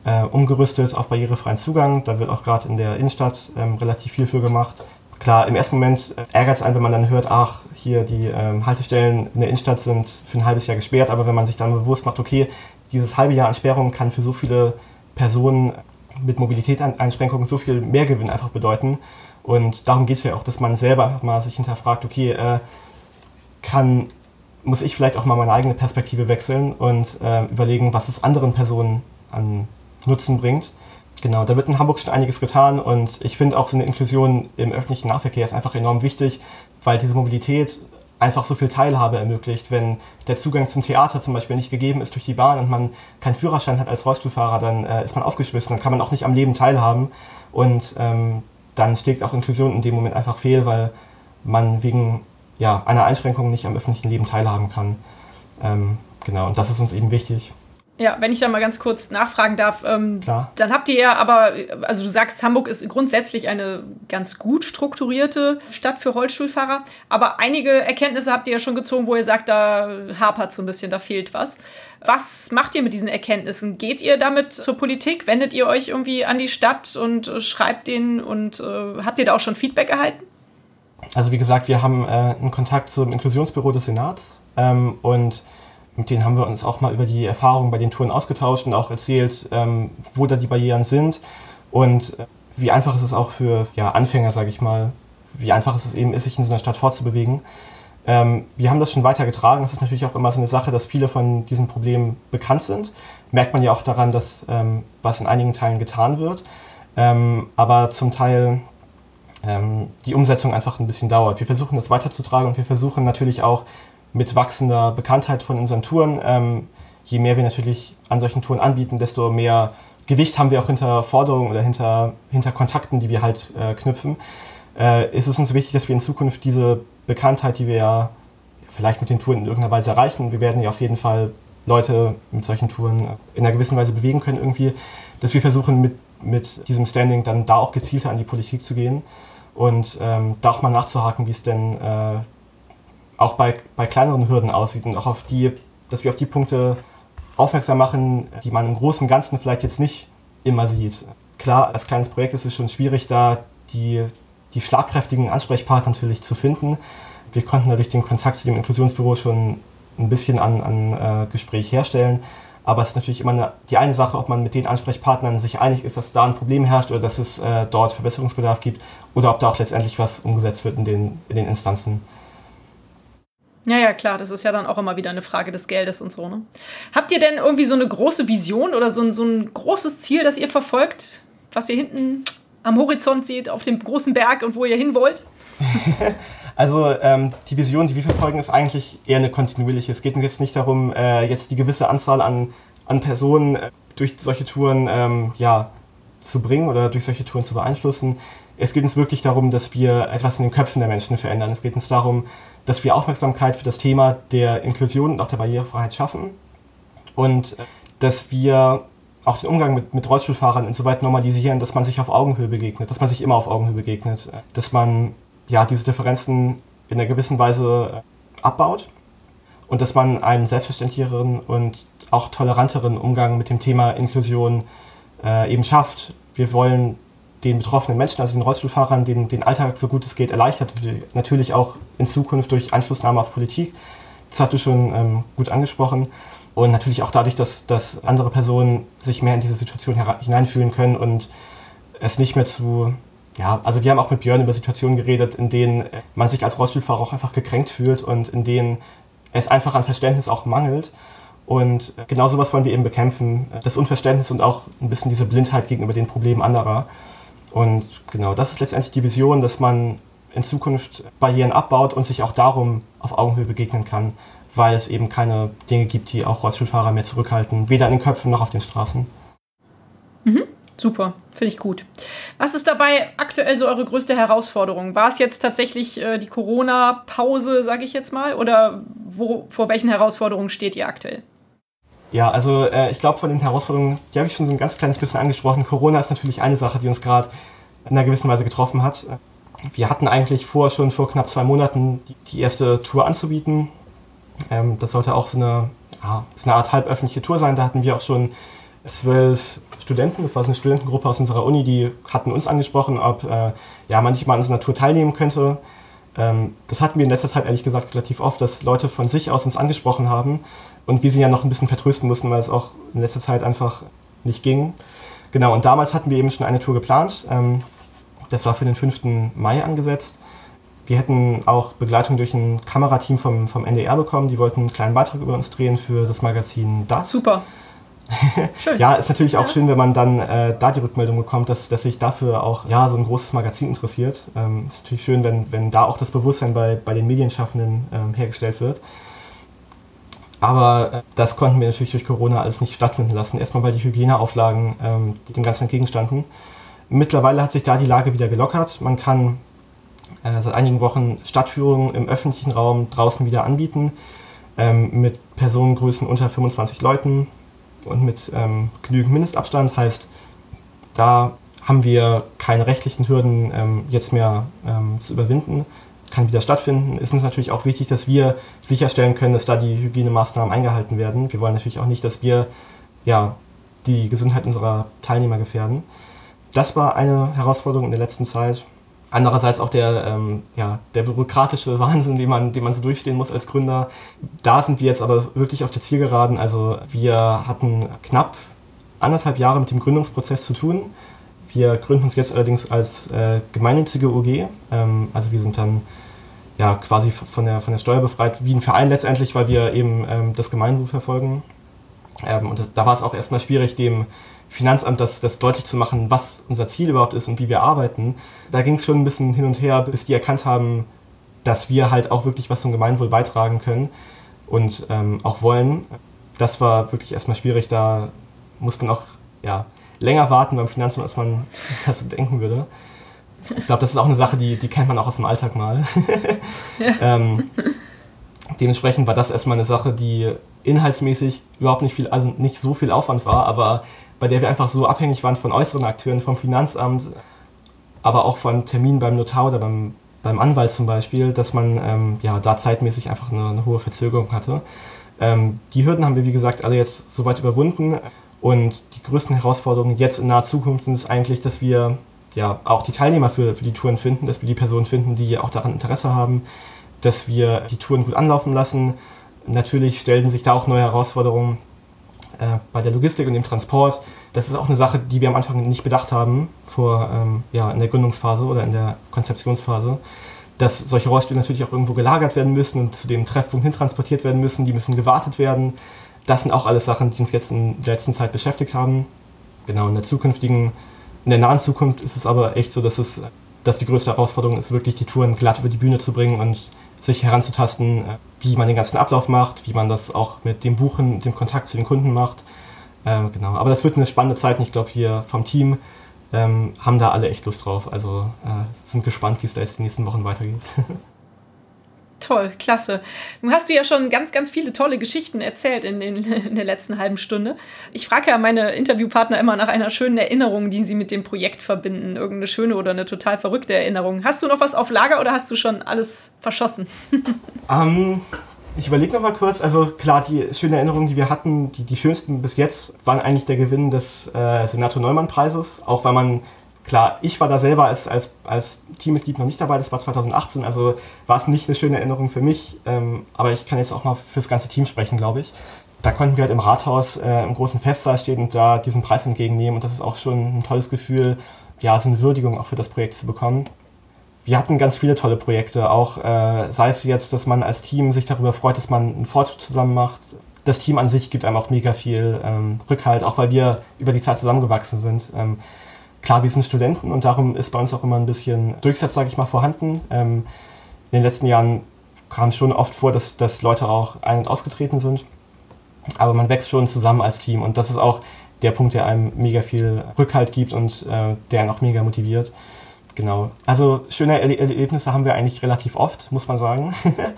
B: äh, umgerüstet auf barrierefreien Zugang. Da wird auch gerade in der Innenstadt ähm, relativ viel für gemacht. klar, im ersten Moment ärgert es einen, wenn man dann hört, ach, hier die ähm, Haltestellen in der Innenstadt sind für ein halbes Jahr gesperrt, aber wenn man sich dann bewusst macht, okay, dieses halbe Jahr an Sperrung kann für so viele Personen mit Mobilitätseinschränkungen so viel Mehrgewinn einfach bedeuten. Und darum geht es ja auch, dass man selber mal sich hinterfragt, okay, äh, kann, muss ich vielleicht auch mal meine eigene Perspektive wechseln und äh, überlegen, was es anderen Personen an Nutzen bringt. Genau, da wird in Hamburg schon einiges getan und ich finde auch so eine Inklusion im öffentlichen Nahverkehr ist einfach enorm wichtig, weil diese Mobilität einfach so viel Teilhabe ermöglicht. Wenn der Zugang zum Theater zum Beispiel nicht gegeben ist durch die Bahn und man keinen Führerschein hat als Rollstuhlfahrer, dann äh, ist man aufgeschmissen, dann kann man auch nicht am Leben teilhaben und ähm, dann schlägt auch Inklusion in dem Moment einfach fehl, weil man wegen ja, einer Einschränkung nicht am öffentlichen Leben teilhaben kann. Ähm, genau, und das ist uns eben wichtig.
A: Ja, wenn ich da mal ganz kurz nachfragen darf, ähm, dann habt ihr ja aber, also du sagst, Hamburg ist grundsätzlich eine ganz gut strukturierte Stadt für Rollstuhlfahrer, aber einige Erkenntnisse habt ihr ja schon gezogen, wo ihr sagt, da hapert so ein bisschen, da fehlt was. Was macht ihr mit diesen Erkenntnissen? Geht ihr damit zur Politik? Wendet ihr euch irgendwie an die Stadt und schreibt denen und äh, habt ihr da auch schon Feedback erhalten?
B: Also wie gesagt, wir haben äh, einen Kontakt zum Inklusionsbüro des Senats ähm, und mit denen haben wir uns auch mal über die Erfahrungen bei den Touren ausgetauscht und auch erzählt, ähm, wo da die Barrieren sind und äh, wie einfach ist es auch für ja, Anfänger, sage ich mal, wie einfach es eben ist, sich in so einer Stadt fortzubewegen. Ähm, wir haben das schon weitergetragen. Das ist natürlich auch immer so eine Sache, dass viele von diesen Problemen bekannt sind. Merkt man ja auch daran, dass ähm, was in einigen Teilen getan wird, ähm, aber zum Teil ähm, die Umsetzung einfach ein bisschen dauert. Wir versuchen das weiterzutragen und wir versuchen natürlich auch mit wachsender Bekanntheit von unseren Touren. Ähm, je mehr wir natürlich an solchen Touren anbieten, desto mehr Gewicht haben wir auch hinter Forderungen oder hinter, hinter Kontakten, die wir halt äh, knüpfen. Äh, ist es uns wichtig, dass wir in Zukunft diese Bekanntheit, die wir ja vielleicht mit den Touren in irgendeiner Weise erreichen, wir werden ja auf jeden Fall Leute mit solchen Touren in einer gewissen Weise bewegen können irgendwie, dass wir versuchen mit, mit diesem Standing dann da auch gezielter an die Politik zu gehen und ähm, da auch mal nachzuhaken, wie es denn äh, auch bei, bei kleineren Hürden aussieht und auch auf die, dass wir auf die Punkte aufmerksam machen, die man im Großen und Ganzen vielleicht jetzt nicht immer sieht. Klar, als kleines Projekt ist es schon schwierig, da die, die schlagkräftigen Ansprechpartner natürlich zu finden. Wir konnten dadurch den Kontakt zu dem Inklusionsbüro schon ein bisschen an, an äh, Gespräch herstellen. Aber es ist natürlich immer eine, die eine Sache, ob man mit den Ansprechpartnern sich einig ist, dass da ein Problem herrscht oder dass es äh, dort Verbesserungsbedarf gibt oder ob da auch letztendlich was umgesetzt wird in den, in den Instanzen.
A: Ja, ja, klar, das ist ja dann auch immer wieder eine Frage des Geldes und so. Ne? Habt ihr denn irgendwie so eine große Vision oder so ein, so ein großes Ziel, das ihr verfolgt, was ihr hinten am Horizont seht, auf dem großen Berg und wo ihr hin wollt?
B: also ähm, die Vision, die wir verfolgen, ist eigentlich eher eine kontinuierliche. Es geht jetzt nicht darum, äh, jetzt die gewisse Anzahl an, an Personen äh, durch solche Touren ähm, ja, zu bringen oder durch solche Touren zu beeinflussen. Es geht uns wirklich darum, dass wir etwas in den Köpfen der Menschen verändern. Es geht uns darum, dass wir Aufmerksamkeit für das Thema der Inklusion und auch der Barrierefreiheit schaffen und äh, dass wir auch den Umgang mit, mit Rollstuhlfahrern insoweit normalisieren, dass man sich auf Augenhöhe begegnet, dass man sich immer auf Augenhöhe begegnet, dass man ja diese Differenzen in einer gewissen Weise äh, abbaut und dass man einen selbstverständlicheren und auch toleranteren Umgang mit dem Thema Inklusion äh, eben schafft. Wir wollen den betroffenen Menschen, also den Rollstuhlfahrern, den, den Alltag so gut es geht erleichtert. Natürlich auch in Zukunft durch Einflussnahme auf Politik. Das hast du schon ähm, gut angesprochen. Und natürlich auch dadurch, dass, dass andere Personen sich mehr in diese Situation hineinfühlen können und es nicht mehr zu. Ja, also wir haben auch mit Björn über Situationen geredet, in denen man sich als Rollstuhlfahrer auch einfach gekränkt fühlt und in denen es einfach an Verständnis auch mangelt. Und genau sowas wollen wir eben bekämpfen. Das Unverständnis und auch ein bisschen diese Blindheit gegenüber den Problemen anderer. Und genau, das ist letztendlich die Vision, dass man in Zukunft Barrieren abbaut und sich auch darum auf Augenhöhe begegnen kann, weil es eben keine Dinge gibt, die auch Rollstuhlfahrer mehr zurückhalten, weder in den Köpfen noch auf den Straßen.
A: Mhm. Super, finde ich gut. Was ist dabei aktuell so eure größte Herausforderung? War es jetzt tatsächlich äh, die Corona-Pause, sage ich jetzt mal, oder wo, vor welchen Herausforderungen steht ihr aktuell?
B: Ja, also äh, ich glaube, von den Herausforderungen, die habe ich schon so ein ganz kleines bisschen angesprochen. Corona ist natürlich eine Sache, die uns gerade in einer gewissen Weise getroffen hat. Wir hatten eigentlich vor, schon vor knapp zwei Monaten die, erste Tour anzubieten. Ähm, das sollte auch so eine, ja, so eine Art halböffentliche Tour sein. Da hatten wir auch schon zwölf Studenten, das war so eine Studentengruppe aus unserer Uni, die hatten uns angesprochen, ob äh, ja, man nicht mal an unserer Tour teilnehmen könnte. Ähm, das hatten wir in letzter Zeit ehrlich gesagt relativ oft, dass Leute von sich aus uns angesprochen haben und wir sie ja noch ein bisschen vertrösten mussten, weil es auch in letzter Zeit einfach nicht ging. Genau, und damals hatten wir eben schon eine Tour geplant. Ähm, das war für den 5. Mai angesetzt. Wir hätten auch Begleitung durch ein Kamerateam vom, vom NDR bekommen. Die wollten einen kleinen Beitrag über uns drehen für das Magazin Das.
A: Super.
B: Schön. ja, ist natürlich auch ja. schön, wenn man dann äh, da die Rückmeldung bekommt, dass, dass sich dafür auch ja, so ein großes Magazin interessiert. Ähm, ist natürlich schön, wenn, wenn da auch das Bewusstsein bei, bei den Medienschaffenden ähm, hergestellt wird. Aber äh, das konnten wir natürlich durch Corona alles nicht stattfinden lassen. Erstmal, weil die Hygieneauflagen ähm, dem Ganzen entgegenstanden. Mittlerweile hat sich da die Lage wieder gelockert. Man kann äh, seit einigen Wochen Stadtführungen im öffentlichen Raum draußen wieder anbieten. Ähm, mit Personengrößen unter 25 Leuten und mit ähm, genügend Mindestabstand. Heißt, da haben wir keine rechtlichen Hürden ähm, jetzt mehr ähm, zu überwinden kann wieder stattfinden. Ist natürlich auch wichtig, dass wir sicherstellen können, dass da die Hygienemaßnahmen eingehalten werden. Wir wollen natürlich auch nicht, dass wir ja, die Gesundheit unserer Teilnehmer gefährden. Das war eine Herausforderung in der letzten Zeit. Andererseits auch der, ähm, ja, der bürokratische Wahnsinn, den man, den man so durchstehen muss als Gründer. Da sind wir jetzt aber wirklich auf der Zielgeraden. Also wir hatten knapp anderthalb Jahre mit dem Gründungsprozess zu tun. Wir gründen uns jetzt allerdings als äh, gemeinnützige UG. Ähm, also wir sind dann ja, quasi von der, von der Steuer befreit, wie ein Verein letztendlich, weil wir eben ähm, das Gemeinwohl verfolgen. Ähm, und das, da war es auch erstmal schwierig, dem Finanzamt das, das deutlich zu machen, was unser Ziel überhaupt ist und wie wir arbeiten. Da ging es schon ein bisschen hin und her, bis die erkannt haben, dass wir halt auch wirklich was zum Gemeinwohl beitragen können und ähm, auch wollen. Das war wirklich erstmal schwierig, da muss man auch ja, länger warten beim Finanzamt, als man das denken würde. Ich glaube, das ist auch eine Sache, die, die kennt man auch aus dem Alltag mal. Ja. ähm, dementsprechend war das erstmal eine Sache, die inhaltsmäßig überhaupt nicht viel, also nicht so viel Aufwand war, aber bei der wir einfach so abhängig waren von äußeren Akteuren, vom Finanzamt, aber auch von Terminen beim Notar oder beim, beim Anwalt zum Beispiel, dass man ähm, ja, da zeitmäßig einfach eine, eine hohe Verzögerung hatte. Ähm, die Hürden haben wir, wie gesagt, alle jetzt soweit überwunden. Und die größten Herausforderungen jetzt in naher Zukunft sind es eigentlich, dass wir ja auch die Teilnehmer für, für die Touren finden, dass wir die Personen finden, die auch daran Interesse haben, dass wir die Touren gut anlaufen lassen. Natürlich stellen sich da auch neue Herausforderungen äh, bei der Logistik und dem Transport. Das ist auch eine Sache, die wir am Anfang nicht bedacht haben, vor, ähm, ja, in der Gründungsphase oder in der Konzeptionsphase, dass solche Rollstühle natürlich auch irgendwo gelagert werden müssen und zu dem Treffpunkt hin transportiert werden müssen. Die müssen gewartet werden das sind auch alles Sachen, die uns jetzt in der letzten Zeit beschäftigt haben. Genau, in der zukünftigen, in der nahen Zukunft ist es aber echt so, dass es, dass die größte Herausforderung ist, wirklich die Touren glatt über die Bühne zu bringen und sich heranzutasten, wie man den ganzen Ablauf macht, wie man das auch mit dem Buchen, dem Kontakt zu den Kunden macht. Ähm, genau, aber das wird eine spannende Zeit und ich glaube, wir vom Team ähm, haben da alle echt Lust drauf. Also äh, sind gespannt, wie es da jetzt die nächsten Wochen weitergeht.
A: Toll, klasse. Nun hast du ja schon ganz, ganz viele tolle Geschichten erzählt in, den, in der letzten halben Stunde. Ich frage ja meine Interviewpartner immer nach einer schönen Erinnerung, die sie mit dem Projekt verbinden. Irgendeine schöne oder eine total verrückte Erinnerung. Hast du noch was auf Lager oder hast du schon alles verschossen?
B: Um, ähm, ich überlege noch mal kurz. Also klar, die schönen Erinnerungen, die wir hatten, die, die schönsten bis jetzt, waren eigentlich der Gewinn des äh, Senator Neumann Preises. Auch weil man Klar, ich war da selber als, als, als Teammitglied noch nicht dabei, das war 2018, also war es nicht eine schöne Erinnerung für mich, ähm, aber ich kann jetzt auch mal fürs ganze Team sprechen, glaube ich. Da konnten wir halt im Rathaus äh, im großen Festsaal stehen und da diesen Preis entgegennehmen und das ist auch schon ein tolles Gefühl, ja, so eine Würdigung auch für das Projekt zu bekommen. Wir hatten ganz viele tolle Projekte, auch äh, sei es jetzt, dass man als Team sich darüber freut, dass man einen Fortschritt zusammen macht. Das Team an sich gibt einem auch mega viel ähm, Rückhalt, auch weil wir über die Zeit zusammengewachsen sind. Ähm, Klar, wir sind Studenten und darum ist bei uns auch immer ein bisschen Durchsatz, sage ich mal, vorhanden. Ähm, in den letzten Jahren kam es schon oft vor, dass, dass Leute auch ein- und ausgetreten sind. Aber man wächst schon zusammen als Team und das ist auch der Punkt, der einem mega viel Rückhalt gibt und äh, der einen auch mega motiviert. Genau. Also schöne Erlebnisse haben wir eigentlich relativ oft, muss man sagen.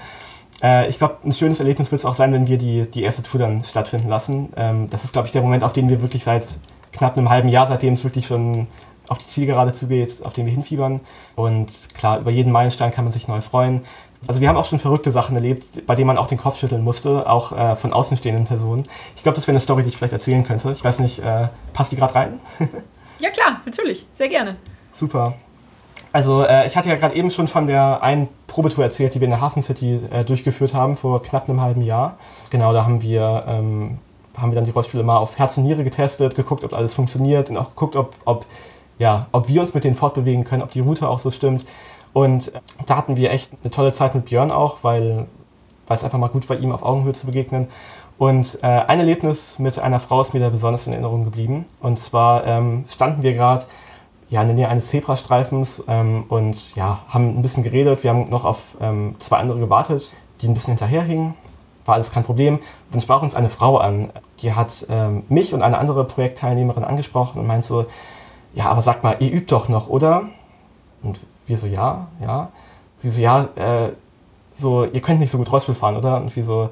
B: äh, ich glaube, ein schönes Erlebnis wird es auch sein, wenn wir die, die erste Tour dann stattfinden lassen. Ähm, das ist, glaube ich, der Moment, auf den wir wirklich seit knapp einem halben Jahr, seitdem es wirklich schon auf die Zielgerade zugeht, auf den wir hinfiebern. Und klar, über jeden Meilenstein kann man sich neu freuen. Also wir haben auch schon verrückte Sachen erlebt, bei denen man auch den Kopf schütteln musste, auch äh, von außenstehenden Personen. Ich glaube, das wäre eine Story, die ich vielleicht erzählen könnte. Ich weiß nicht, äh, passt die gerade rein?
A: ja klar, natürlich, sehr gerne.
B: Super. Also äh, ich hatte ja gerade eben schon von der einen Probetour erzählt, die wir in der Hafen City äh, durchgeführt haben vor knapp einem halben Jahr. Genau, da haben wir, ähm, haben wir dann die Rollspiele mal auf Herz und Niere getestet, geguckt, ob alles funktioniert und auch geguckt, ob, ob, ja, ob wir uns mit denen fortbewegen können, ob die Route auch so stimmt. Und da hatten wir echt eine tolle Zeit mit Björn auch, weil, weil es einfach mal gut war, ihm auf Augenhöhe zu begegnen. Und äh, ein Erlebnis mit einer Frau ist mir da besonders in Erinnerung geblieben. Und zwar ähm, standen wir gerade ja, in der Nähe eines Zebrastreifens ähm, und ja, haben ein bisschen geredet. Wir haben noch auf ähm, zwei andere gewartet, die ein bisschen hinterherhingen. War alles kein Problem. Dann sprach uns eine Frau an, die hat ähm, mich und eine andere Projektteilnehmerin angesprochen und meinte so, ja, aber sag mal, ihr übt doch noch, oder? Und wir so, ja, ja. Sie so, ja, äh, so, ihr könnt nicht so gut Rollstuhl fahren, oder? Und wir so,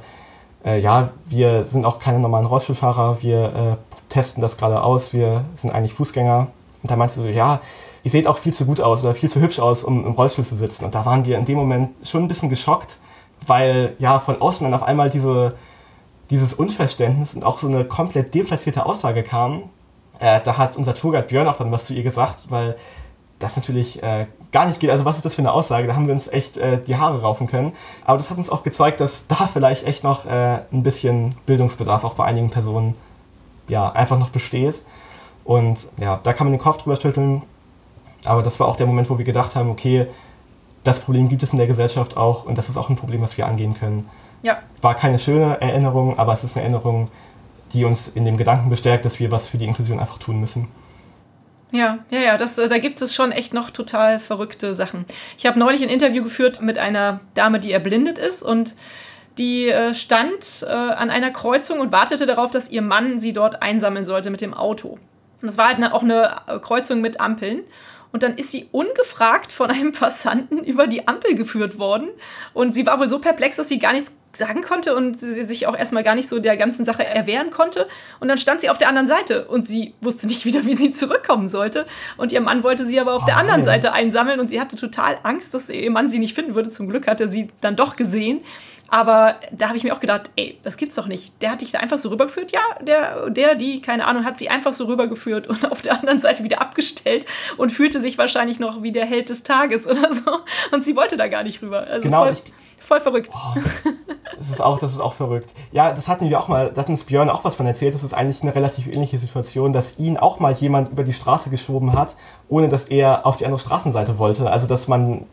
B: äh, ja, wir sind auch keine normalen Rollstuhlfahrer, wir äh, testen das gerade aus, wir sind eigentlich Fußgänger. Und da meinte sie so, ja, ihr seht auch viel zu gut aus oder viel zu hübsch aus, um im Rollstuhl zu sitzen. Und da waren wir in dem Moment schon ein bisschen geschockt, weil ja von außen dann auf einmal diese, dieses Unverständnis und auch so eine komplett deplatzierte Aussage kam. Äh, da hat unser Tourguide Björn auch dann was zu ihr gesagt, weil das natürlich äh, gar nicht geht. Also was ist das für eine Aussage? Da haben wir uns echt äh, die Haare raufen können. Aber das hat uns auch gezeigt, dass da vielleicht echt noch äh, ein bisschen Bildungsbedarf auch bei einigen Personen ja, einfach noch besteht. Und ja, da kann man den Kopf drüber schütteln. Aber das war auch der Moment, wo wir gedacht haben, okay, das Problem gibt es in der Gesellschaft auch und das ist auch ein Problem, was wir angehen können.
A: Ja.
B: War keine schöne Erinnerung, aber es ist eine Erinnerung, die uns in dem Gedanken bestärkt, dass wir was für die Inklusion einfach tun müssen.
A: Ja, ja, ja, das, äh, da gibt es schon echt noch total verrückte Sachen. Ich habe neulich ein Interview geführt mit einer Dame, die erblindet ist und die äh, stand äh, an einer Kreuzung und wartete darauf, dass ihr Mann sie dort einsammeln sollte mit dem Auto. Und es war halt eine, auch eine Kreuzung mit Ampeln. Und dann ist sie ungefragt von einem Passanten über die Ampel geführt worden. Und sie war wohl so perplex, dass sie gar nichts sagen konnte und sie sich auch erstmal gar nicht so der ganzen Sache erwehren konnte. Und dann stand sie auf der anderen Seite und sie wusste nicht wieder, wie sie zurückkommen sollte. Und ihr Mann wollte sie aber auf oh, der anderen Seite einsammeln und sie hatte total Angst, dass ihr Mann sie nicht finden würde. Zum Glück hat er sie dann doch gesehen. Aber da habe ich mir auch gedacht, ey, das gibt's doch nicht. Der hat dich da einfach so rübergeführt. Ja, der, der, die, keine Ahnung, hat sie einfach so rübergeführt und auf der anderen Seite wieder abgestellt und fühlte sich wahrscheinlich noch wie der Held des Tages oder so. Und sie wollte da gar nicht rüber. Also
B: genau,
A: voll, voll verrückt.
B: Oh, das, ist auch, das ist auch verrückt. Ja, das hatten wir auch mal, da hat uns Björn auch was von erzählt. Das ist eigentlich eine relativ ähnliche Situation, dass ihn auch mal jemand über die Straße geschoben hat, ohne dass er auf die andere Straßenseite wollte. Also, dass man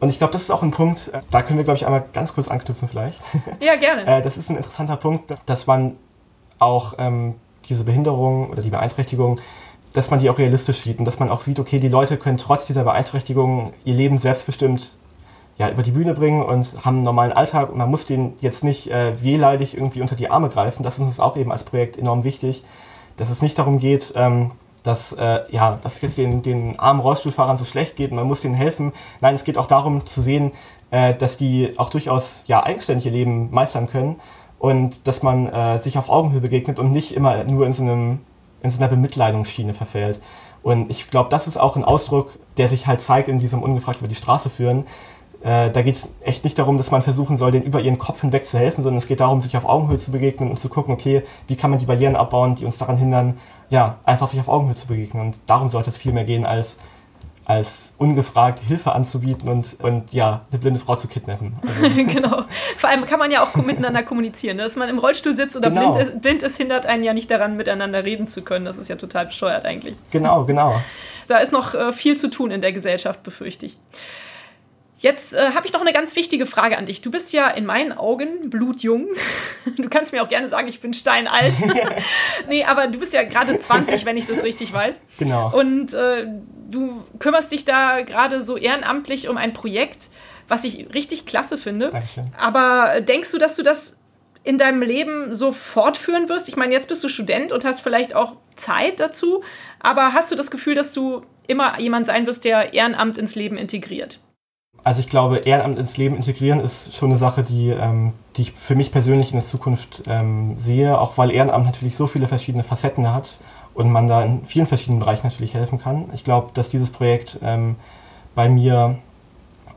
B: und ich glaube, das ist auch ein Punkt, äh, da können wir, glaube ich, einmal ganz kurz anknüpfen vielleicht.
A: Ja, gerne.
B: Äh, das ist ein interessanter Punkt, dass man auch ähm, diese Behinderung oder die Beeinträchtigung, dass man die auch realistisch sieht und dass man auch sieht, okay, die Leute können trotz dieser Beeinträchtigung ihr Leben selbstbestimmt ja, über die Bühne bringen und haben einen normalen Alltag und man muss denen jetzt nicht äh, wehleidig irgendwie unter die Arme greifen. Das ist uns auch eben als Projekt enorm wichtig, dass es nicht darum geht, ähm, dass, äh, ja, dass es jetzt den, den armen Rollstuhlfahrern so schlecht geht und man muss denen helfen. Nein, es geht auch darum zu sehen, äh, dass die auch durchaus ja, eigenständig ihr Leben meistern können und dass man äh, sich auf Augenhöhe begegnet und nicht immer nur in so, einem, in so einer Bemitleidungsschiene verfällt. Und ich glaube, das ist auch ein Ausdruck, der sich halt zeigt in diesem ungefragt über die Straße führen, äh, da geht es echt nicht darum, dass man versuchen soll, denen über ihren Kopf hinweg zu helfen, sondern es geht darum, sich auf Augenhöhe zu begegnen und zu gucken, okay, wie kann man die Barrieren abbauen, die uns daran hindern, ja, einfach sich auf Augenhöhe zu begegnen. Und darum sollte es viel mehr gehen, als, als ungefragt Hilfe anzubieten und, und ja, eine blinde Frau zu kidnappen.
A: Also. genau. Vor allem kann man ja auch miteinander kommunizieren. Ne? Dass man im Rollstuhl sitzt oder genau. blind, ist, blind ist, hindert einen ja nicht daran, miteinander reden zu können. Das ist ja total bescheuert eigentlich.
B: Genau, genau.
A: Da ist noch äh, viel zu tun in der Gesellschaft, befürchte ich. Jetzt äh, habe ich noch eine ganz wichtige Frage an dich. Du bist ja in meinen Augen blutjung. Du kannst mir auch gerne sagen, ich bin steinalt. nee, aber du bist ja gerade 20, wenn ich das richtig weiß.
B: Genau.
A: Und äh, du kümmerst dich da gerade so ehrenamtlich um ein Projekt, was ich richtig klasse finde.
B: Dankeschön.
A: Aber denkst du, dass du das in deinem Leben so fortführen wirst? Ich meine, jetzt bist du Student und hast vielleicht auch Zeit dazu, aber hast du das Gefühl, dass du immer jemand sein wirst, der Ehrenamt ins Leben integriert?
B: Also ich glaube, Ehrenamt ins Leben integrieren ist schon eine Sache, die, ähm, die ich für mich persönlich in der Zukunft ähm, sehe, auch weil Ehrenamt natürlich so viele verschiedene Facetten hat und man da in vielen verschiedenen Bereichen natürlich helfen kann. Ich glaube, dass dieses Projekt ähm, bei mir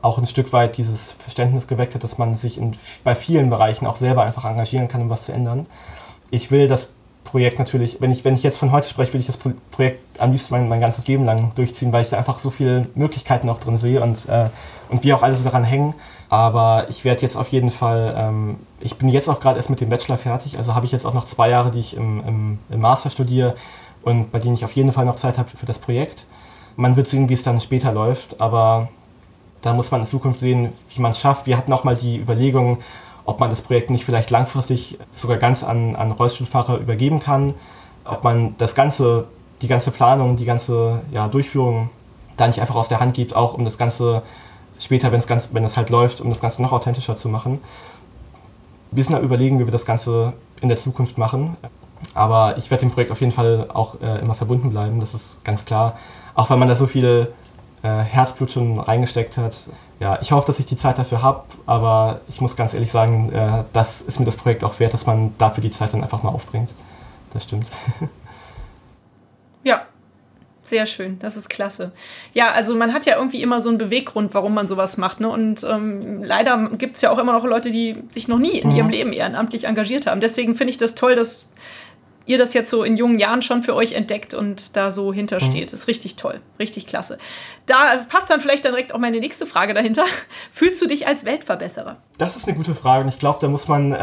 B: auch ein Stück weit dieses Verständnis geweckt hat, dass man sich in, bei vielen Bereichen auch selber einfach engagieren kann, um was zu ändern. Ich will das Projekt natürlich, wenn ich, wenn ich jetzt von heute spreche, will ich das Projekt am liebsten mein, mein ganzes Leben lang durchziehen, weil ich da einfach so viele Möglichkeiten auch drin sehe und, äh, und wir auch alle so daran hängen. Aber ich werde jetzt auf jeden Fall, ähm, ich bin jetzt auch gerade erst mit dem Bachelor fertig, also habe ich jetzt auch noch zwei Jahre, die ich im, im, im Master studiere und bei denen ich auf jeden Fall noch Zeit habe für das Projekt. Man wird sehen, wie es dann später läuft, aber da muss man in Zukunft sehen, wie man es schafft. Wir hatten auch mal die Überlegung, ob man das Projekt nicht vielleicht langfristig sogar ganz an, an Rollstuhlfahrer übergeben kann, ob man das ganze, die ganze Planung, die ganze ja, Durchführung da nicht einfach aus der Hand gibt, auch um das Ganze später, wenn's ganz, wenn es halt läuft, um das Ganze noch authentischer zu machen. Wir sind da überlegen, wie wir das Ganze in der Zukunft machen. Aber ich werde dem Projekt auf jeden Fall auch äh, immer verbunden bleiben, das ist ganz klar. Auch weil man da so viel äh, Herzblut schon reingesteckt hat ja, ich hoffe, dass ich die Zeit dafür habe, aber ich muss ganz ehrlich sagen, äh, das ist mir das Projekt auch wert, dass man dafür die Zeit dann einfach mal aufbringt. Das stimmt.
A: Ja, sehr schön, das ist klasse. Ja, also man hat ja irgendwie immer so einen Beweggrund, warum man sowas macht. Ne? Und ähm, leider gibt es ja auch immer noch Leute, die sich noch nie in mhm. ihrem Leben ehrenamtlich engagiert haben. Deswegen finde ich das toll, dass ihr das jetzt so in jungen Jahren schon für euch entdeckt und da so hintersteht. Mhm. Ist richtig toll, richtig klasse. Da passt dann vielleicht direkt auch meine nächste Frage dahinter. Fühlst du dich als Weltverbesserer?
B: Das ist eine gute Frage und ich glaube, da muss man, äh,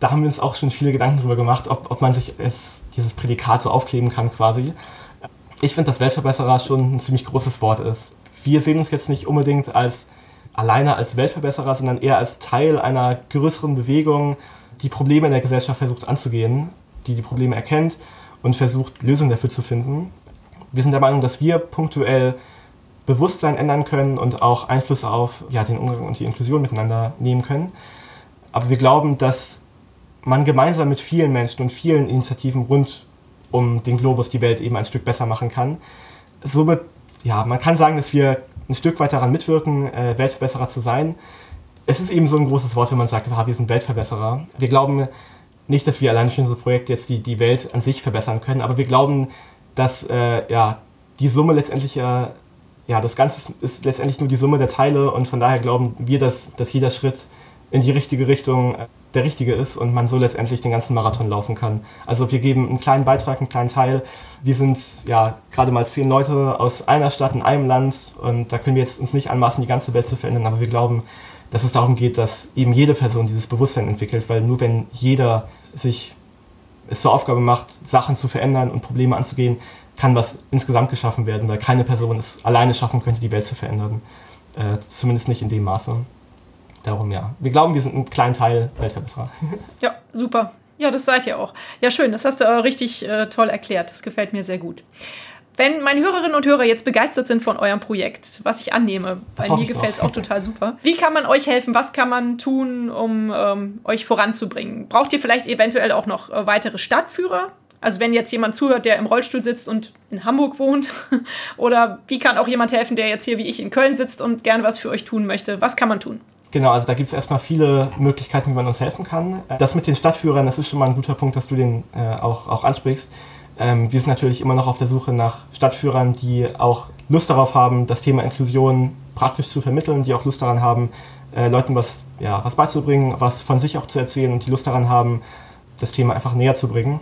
B: da haben wir uns auch schon viele Gedanken drüber gemacht, ob, ob man sich es, dieses Prädikat so aufkleben kann quasi. Ich finde, dass Weltverbesserer schon ein ziemlich großes Wort ist. Wir sehen uns jetzt nicht unbedingt als alleine als Weltverbesserer, sondern eher als Teil einer größeren Bewegung, die Probleme in der Gesellschaft versucht anzugehen die Probleme erkennt und versucht, Lösungen dafür zu finden. Wir sind der Meinung, dass wir punktuell Bewusstsein ändern können und auch Einfluss auf ja, den Umgang und die Inklusion miteinander nehmen können. Aber wir glauben, dass man gemeinsam mit vielen Menschen und vielen Initiativen rund um den Globus die Welt eben ein Stück besser machen kann. Somit, ja, man kann sagen, dass wir ein Stück weit daran mitwirken, äh, Weltverbesserer zu sein. Es ist eben so ein großes Wort, wenn man sagt, wir sind Weltverbesserer. Wir glauben, nicht, dass wir allein durch unser Projekt jetzt die, die Welt an sich verbessern können, aber wir glauben, dass äh, ja, die Summe letztendlich ja, ja, das Ganze ist letztendlich nur die Summe der Teile und von daher glauben wir, dass, dass jeder Schritt in die richtige Richtung äh, der richtige ist und man so letztendlich den ganzen Marathon laufen kann. Also wir geben einen kleinen Beitrag, einen kleinen Teil. Wir sind ja gerade mal zehn Leute aus einer Stadt in einem Land und da können wir jetzt uns nicht anmaßen, die ganze Welt zu verändern, aber wir glauben, dass es darum geht, dass eben jede Person dieses Bewusstsein entwickelt, weil nur wenn jeder sich es zur Aufgabe macht, Sachen zu verändern und Probleme anzugehen, kann was insgesamt geschaffen werden, weil keine Person es alleine schaffen könnte, die Welt zu verändern. Äh, zumindest nicht in dem Maße. Darum ja. Wir glauben, wir sind ein kleiner Teil Weltverbesserer.
A: Ja, super. Ja, das seid ihr auch. Ja, schön. Das hast du richtig äh, toll erklärt. Das gefällt mir sehr gut. Wenn meine Hörerinnen und Hörer jetzt begeistert sind von eurem Projekt, was ich annehme, weil mir gefällt es auch total super, wie kann man euch helfen? Was kann man tun, um ähm, euch voranzubringen? Braucht ihr vielleicht eventuell auch noch äh, weitere Stadtführer? Also wenn jetzt jemand zuhört, der im Rollstuhl sitzt und in Hamburg wohnt, oder wie kann auch jemand helfen, der jetzt hier wie ich in Köln sitzt und gerne was für euch tun möchte? Was kann man tun?
B: Genau, also da gibt es erstmal viele Möglichkeiten, wie man uns helfen kann. Das mit den Stadtführern, das ist schon mal ein guter Punkt, dass du den äh, auch, auch ansprichst. Ähm, wir sind natürlich immer noch auf der Suche nach Stadtführern, die auch Lust darauf haben, das Thema Inklusion praktisch zu vermitteln, die auch Lust daran haben, äh, Leuten was, ja, was beizubringen, was von sich auch zu erzählen und die Lust daran haben, das Thema einfach näher zu bringen.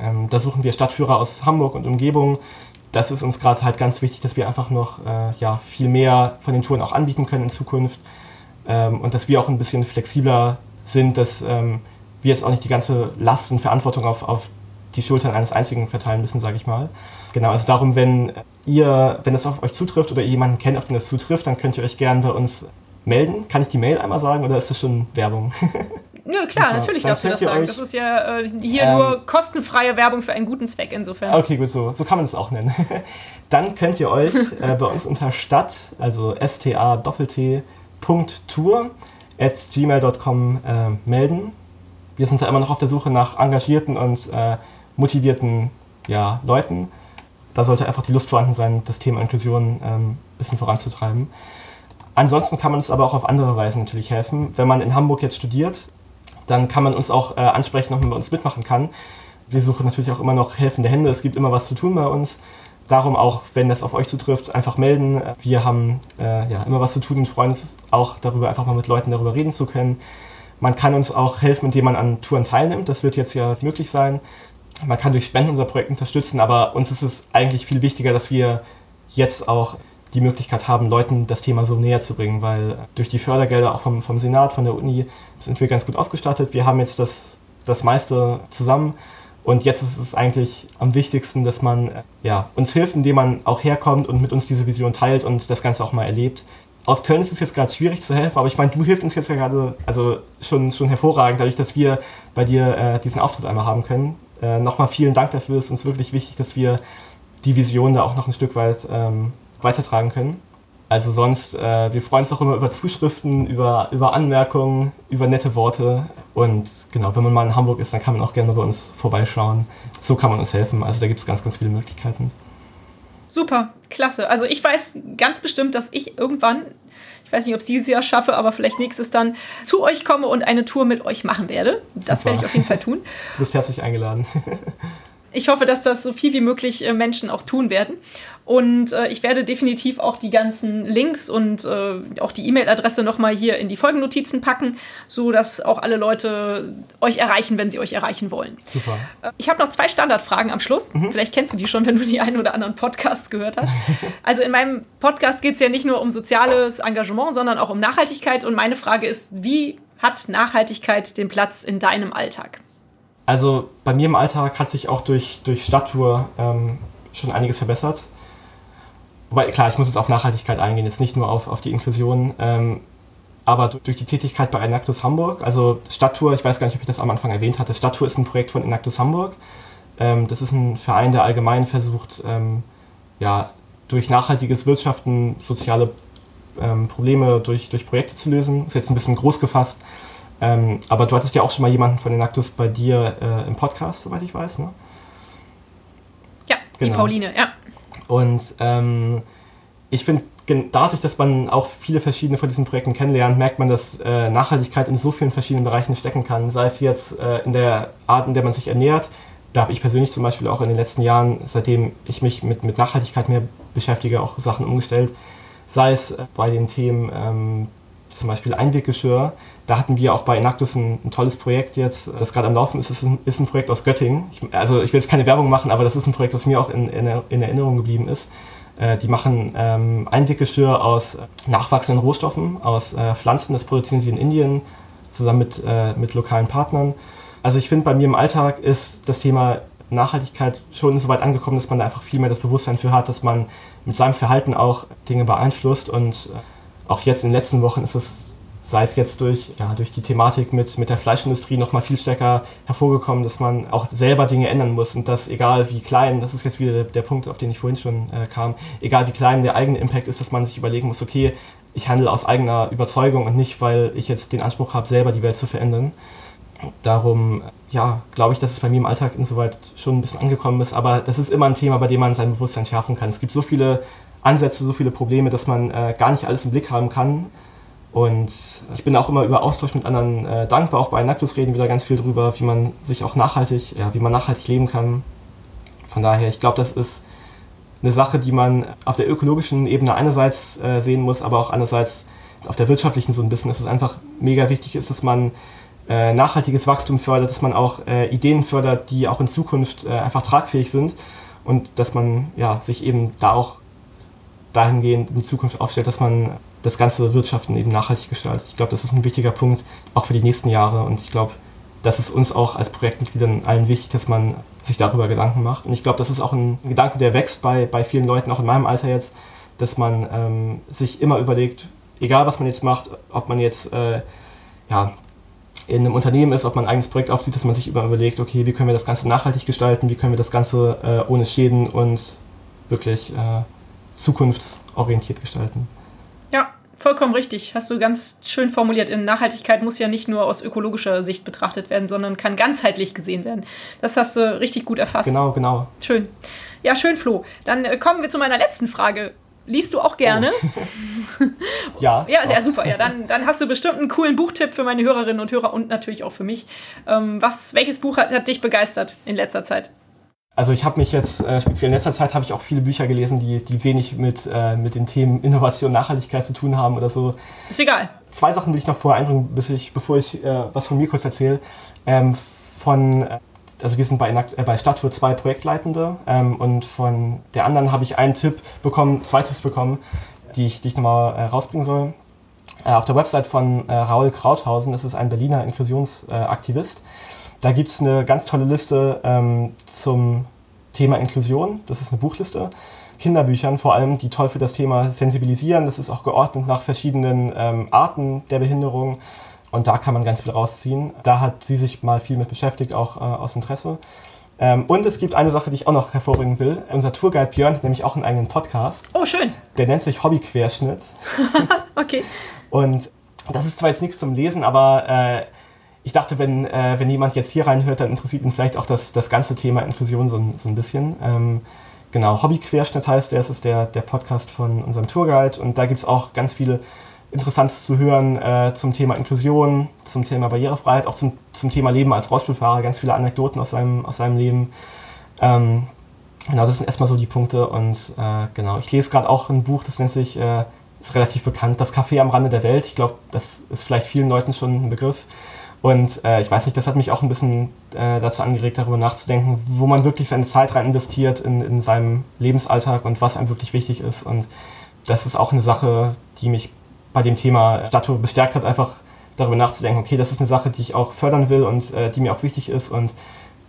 B: Ähm, da suchen wir Stadtführer aus Hamburg und Umgebung. Das ist uns gerade halt ganz wichtig, dass wir einfach noch äh, ja, viel mehr von den Touren auch anbieten können in Zukunft ähm, und dass wir auch ein bisschen flexibler sind, dass ähm, wir jetzt auch nicht die ganze Last und Verantwortung auf, auf die Schultern eines einzigen verteilen müssen, sage ich mal. Genau, also darum, wenn ihr, wenn es auf euch zutrifft oder ihr jemanden kennt, auf den es zutrifft, dann könnt ihr euch gerne bei uns melden. Kann ich die Mail einmal sagen oder ist das schon Werbung?
A: Nö, klar, Super. natürlich darfst du das sagen. Das ist ja äh, hier ähm, nur kostenfreie Werbung für einen guten Zweck insofern.
B: Okay, gut, so, so kann man es auch nennen. Dann könnt ihr euch äh, bei uns unter Stadt, also sta-tour at gmail.com äh, melden. Wir sind da immer noch auf der Suche nach engagierten und äh, motivierten ja, Leuten. Da sollte einfach die Lust vorhanden sein, das Thema Inklusion ein ähm, bisschen voranzutreiben. Ansonsten kann man uns aber auch auf andere Weisen natürlich helfen. Wenn man in Hamburg jetzt studiert, dann kann man uns auch äh, ansprechen, ob man bei uns mitmachen kann. Wir suchen natürlich auch immer noch helfende Hände. Es gibt immer was zu tun bei uns. Darum auch, wenn das auf euch zutrifft, einfach melden. Wir haben äh, ja, immer was zu tun und freuen uns auch darüber, einfach mal mit Leuten darüber reden zu können. Man kann uns auch helfen, indem man an Touren teilnimmt. Das wird jetzt ja möglich sein. Man kann durch Spenden unser Projekt unterstützen, aber uns ist es eigentlich viel wichtiger, dass wir jetzt auch die Möglichkeit haben, Leuten das Thema so näher zu bringen, weil durch die Fördergelder auch vom, vom Senat, von der Uni sind wir ganz gut ausgestattet. Wir haben jetzt das, das meiste zusammen und jetzt ist es eigentlich am wichtigsten, dass man ja, uns hilft, indem man auch herkommt und mit uns diese Vision teilt und das Ganze auch mal erlebt. Aus Köln ist es jetzt gerade schwierig zu helfen, aber ich meine, du hilfst uns jetzt ja gerade also schon, schon hervorragend, dadurch, dass wir bei dir äh, diesen Auftritt einmal haben können. Äh, Nochmal vielen Dank dafür, es ist uns wirklich wichtig, dass wir die Vision da auch noch ein Stück weit ähm, weitertragen können. Also sonst, äh, wir freuen uns auch immer über Zuschriften, über, über Anmerkungen, über nette Worte. Und genau, wenn man mal in Hamburg ist, dann kann man auch gerne bei uns vorbeischauen. So kann man uns helfen. Also da gibt es ganz, ganz viele Möglichkeiten.
A: Super, klasse. Also ich weiß ganz bestimmt, dass ich irgendwann, ich weiß nicht, ob ich es dieses Jahr schaffe, aber vielleicht nächstes dann zu euch komme und eine Tour mit euch machen werde. Das Super. werde ich auf jeden Fall tun.
B: Du bist herzlich eingeladen.
A: ich hoffe, dass das so viel wie möglich äh, Menschen auch tun werden. Und äh, ich werde definitiv auch die ganzen Links und äh, auch die E-Mail-Adresse nochmal hier in die Folgennotizen packen, sodass auch alle Leute euch erreichen, wenn sie euch erreichen wollen.
B: Super.
A: Äh, ich habe noch zwei Standardfragen am Schluss. Mhm. Vielleicht kennst du die schon, wenn du die einen oder anderen Podcasts gehört hast. also in meinem Podcast geht es ja nicht nur um soziales Engagement, sondern auch um Nachhaltigkeit. Und meine Frage ist, wie hat Nachhaltigkeit den Platz in deinem Alltag?
B: Also bei mir im Alltag hat sich auch durch, durch Stadttour ähm, schon einiges verbessert. Wobei, klar, ich muss jetzt auf Nachhaltigkeit eingehen, jetzt nicht nur auf, auf die Inklusion. Ähm, aber durch die Tätigkeit bei Enactus Hamburg, also Stadttour, ich weiß gar nicht, ob ich das am Anfang erwähnt hatte, Stadttour ist ein Projekt von Enactus Hamburg. Ähm, das ist ein Verein, der allgemein versucht, ähm, ja, durch nachhaltiges Wirtschaften soziale ähm, Probleme durch, durch Projekte zu lösen. Ist jetzt ein bisschen groß gefasst. Ähm, aber du hattest ja auch schon mal jemanden von Enactus bei dir äh, im Podcast, soweit ich weiß, ne?
A: Ja, genau. die Pauline, ja.
B: Und ähm, ich finde, dadurch, dass man auch viele verschiedene von diesen Projekten kennenlernt, merkt man, dass äh, Nachhaltigkeit in so vielen verschiedenen Bereichen stecken kann. Sei es jetzt äh, in der Art, in der man sich ernährt. Da habe ich persönlich zum Beispiel auch in den letzten Jahren, seitdem ich mich mit, mit Nachhaltigkeit mehr beschäftige, auch Sachen umgestellt. Sei es äh, bei den Themen ähm, zum Beispiel Einweggeschirr. Da hatten wir auch bei Enactus ein, ein tolles Projekt jetzt, das gerade am Laufen ist. Es ist ein, ist ein Projekt aus Göttingen. Ich, also ich will jetzt keine Werbung machen, aber das ist ein Projekt, das mir auch in, in, in Erinnerung geblieben ist. Äh, die machen ähm, Einweggeschirr aus nachwachsenden Rohstoffen, aus äh, Pflanzen. Das produzieren sie in Indien zusammen mit, äh, mit lokalen Partnern. Also ich finde, bei mir im Alltag ist das Thema Nachhaltigkeit schon so weit angekommen, dass man da einfach viel mehr das Bewusstsein für hat, dass man mit seinem Verhalten auch Dinge beeinflusst und äh, auch jetzt in den letzten Wochen ist es, sei es jetzt durch, ja, durch die Thematik mit, mit der Fleischindustrie noch mal viel stärker hervorgekommen, dass man auch selber Dinge ändern muss und dass egal wie klein, das ist jetzt wieder der, der Punkt, auf den ich vorhin schon äh, kam, egal wie klein der eigene Impact ist, dass man sich überlegen muss, okay, ich handle aus eigener Überzeugung und nicht, weil ich jetzt den Anspruch habe, selber die Welt zu verändern. Darum, ja, glaube ich, dass es bei mir im Alltag insoweit schon ein bisschen angekommen ist, aber das ist immer ein Thema, bei dem man sein Bewusstsein schärfen kann. Es gibt so viele Ansätze, so viele Probleme, dass man äh, gar nicht alles im Blick haben kann. Und ich bin auch immer über Austausch mit anderen äh, dankbar. Auch bei Nactus reden wir da ganz viel drüber, wie man sich auch nachhaltig, ja, wie man nachhaltig leben kann. Von daher, ich glaube, das ist eine Sache, die man auf der ökologischen Ebene einerseits äh, sehen muss, aber auch andererseits auf der wirtschaftlichen so ein bisschen, dass es einfach mega wichtig ist, dass man äh, nachhaltiges Wachstum fördert, dass man auch äh, Ideen fördert, die auch in Zukunft äh, einfach tragfähig sind und dass man ja, sich eben da auch dahingehend in die Zukunft aufstellt, dass man das ganze Wirtschaften eben nachhaltig gestaltet. Ich glaube, das ist ein wichtiger Punkt, auch für die nächsten Jahre. Und ich glaube, das ist uns auch als Projektmitgliedern allen wichtig, dass man sich darüber Gedanken macht. Und ich glaube, das ist auch ein Gedanke, der wächst bei, bei vielen Leuten, auch in meinem Alter jetzt, dass man ähm, sich immer überlegt, egal was man jetzt macht, ob man jetzt äh, ja, in einem Unternehmen ist, ob man ein eigenes Projekt aufzieht, dass man sich immer überlegt, okay, wie können wir das Ganze nachhaltig gestalten, wie können wir das Ganze äh, ohne Schäden und wirklich äh, zukunftsorientiert gestalten.
A: Ja, vollkommen richtig. Hast du ganz schön formuliert. In Nachhaltigkeit muss ja nicht nur aus ökologischer Sicht betrachtet werden, sondern kann ganzheitlich gesehen werden. Das hast du richtig gut erfasst.
B: Genau, genau.
A: Schön. Ja, schön, Flo. Dann äh, kommen wir zu meiner letzten Frage. Liest du auch gerne?
B: Oh. ja.
A: Ja, sehr super. Ja, dann, dann hast du bestimmt einen coolen Buchtipp für meine Hörerinnen und Hörer und natürlich auch für mich. Ähm, was, welches Buch hat, hat dich begeistert in letzter Zeit?
B: Also ich habe mich jetzt, äh, speziell in letzter Zeit, habe ich auch viele Bücher gelesen, die, die wenig mit, äh, mit den Themen Innovation und Nachhaltigkeit zu tun haben oder so.
A: Ist egal.
B: Zwei Sachen will ich noch vorher einbringen, bis ich, bevor ich äh, was von mir kurz erzähle. Ähm, von, äh, also wir sind bei, äh, bei Stadttour zwei Projektleitende ähm, und von der anderen habe ich einen Tipp bekommen, zwei Tipps bekommen, die ich, die ich nochmal äh, rausbringen soll. auf der Website von Raul Krauthausen, das ist ein Berliner Inklusionsaktivist, da gibt es eine ganz tolle Liste ähm, zum Thema Inklusion. Das ist eine Buchliste. Kinderbüchern vor allem, die toll für das Thema sensibilisieren. Das ist auch geordnet nach verschiedenen ähm, Arten der Behinderung. Und da kann man ganz viel rausziehen. Da hat sie sich mal viel mit beschäftigt, auch äh, aus Interesse. Ähm, und es gibt eine Sache, die ich auch noch hervorbringen will. Unser Tourguide Björn hat nämlich auch einen eigenen Podcast.
A: Oh, schön.
B: Der nennt sich Hobbyquerschnitt.
A: okay.
B: Und das ist zwar jetzt nichts zum Lesen, aber äh, ich dachte, wenn, äh, wenn jemand jetzt hier reinhört, dann interessiert ihn vielleicht auch das, das ganze Thema Inklusion so, so ein bisschen. Ähm, genau, Hobbyquerschnitt heißt, das ist der, der Podcast von unserem Tourguide und da gibt es auch ganz viele Interessantes zu hören äh, zum Thema Inklusion, zum Thema Barrierefreiheit, auch zum, zum Thema Leben als Rollstuhlfahrer, ganz viele Anekdoten aus seinem, aus seinem Leben. Ähm, genau, das sind erstmal so die Punkte und äh, genau, ich lese gerade auch ein Buch, das nennt sich, äh, ist relativ bekannt, Das Café am Rande der Welt. Ich glaube, das ist vielleicht vielen Leuten schon ein Begriff. Und äh, ich weiß nicht, das hat mich auch ein bisschen äh, dazu angeregt, darüber nachzudenken, wo man wirklich seine Zeit rein investiert in, in seinem Lebensalltag und was einem wirklich wichtig ist. Und das ist auch eine Sache, die mich bei dem Thema Stadttour bestärkt hat, einfach darüber nachzudenken, okay, das ist eine Sache, die ich auch fördern will und äh, die mir auch wichtig ist. Und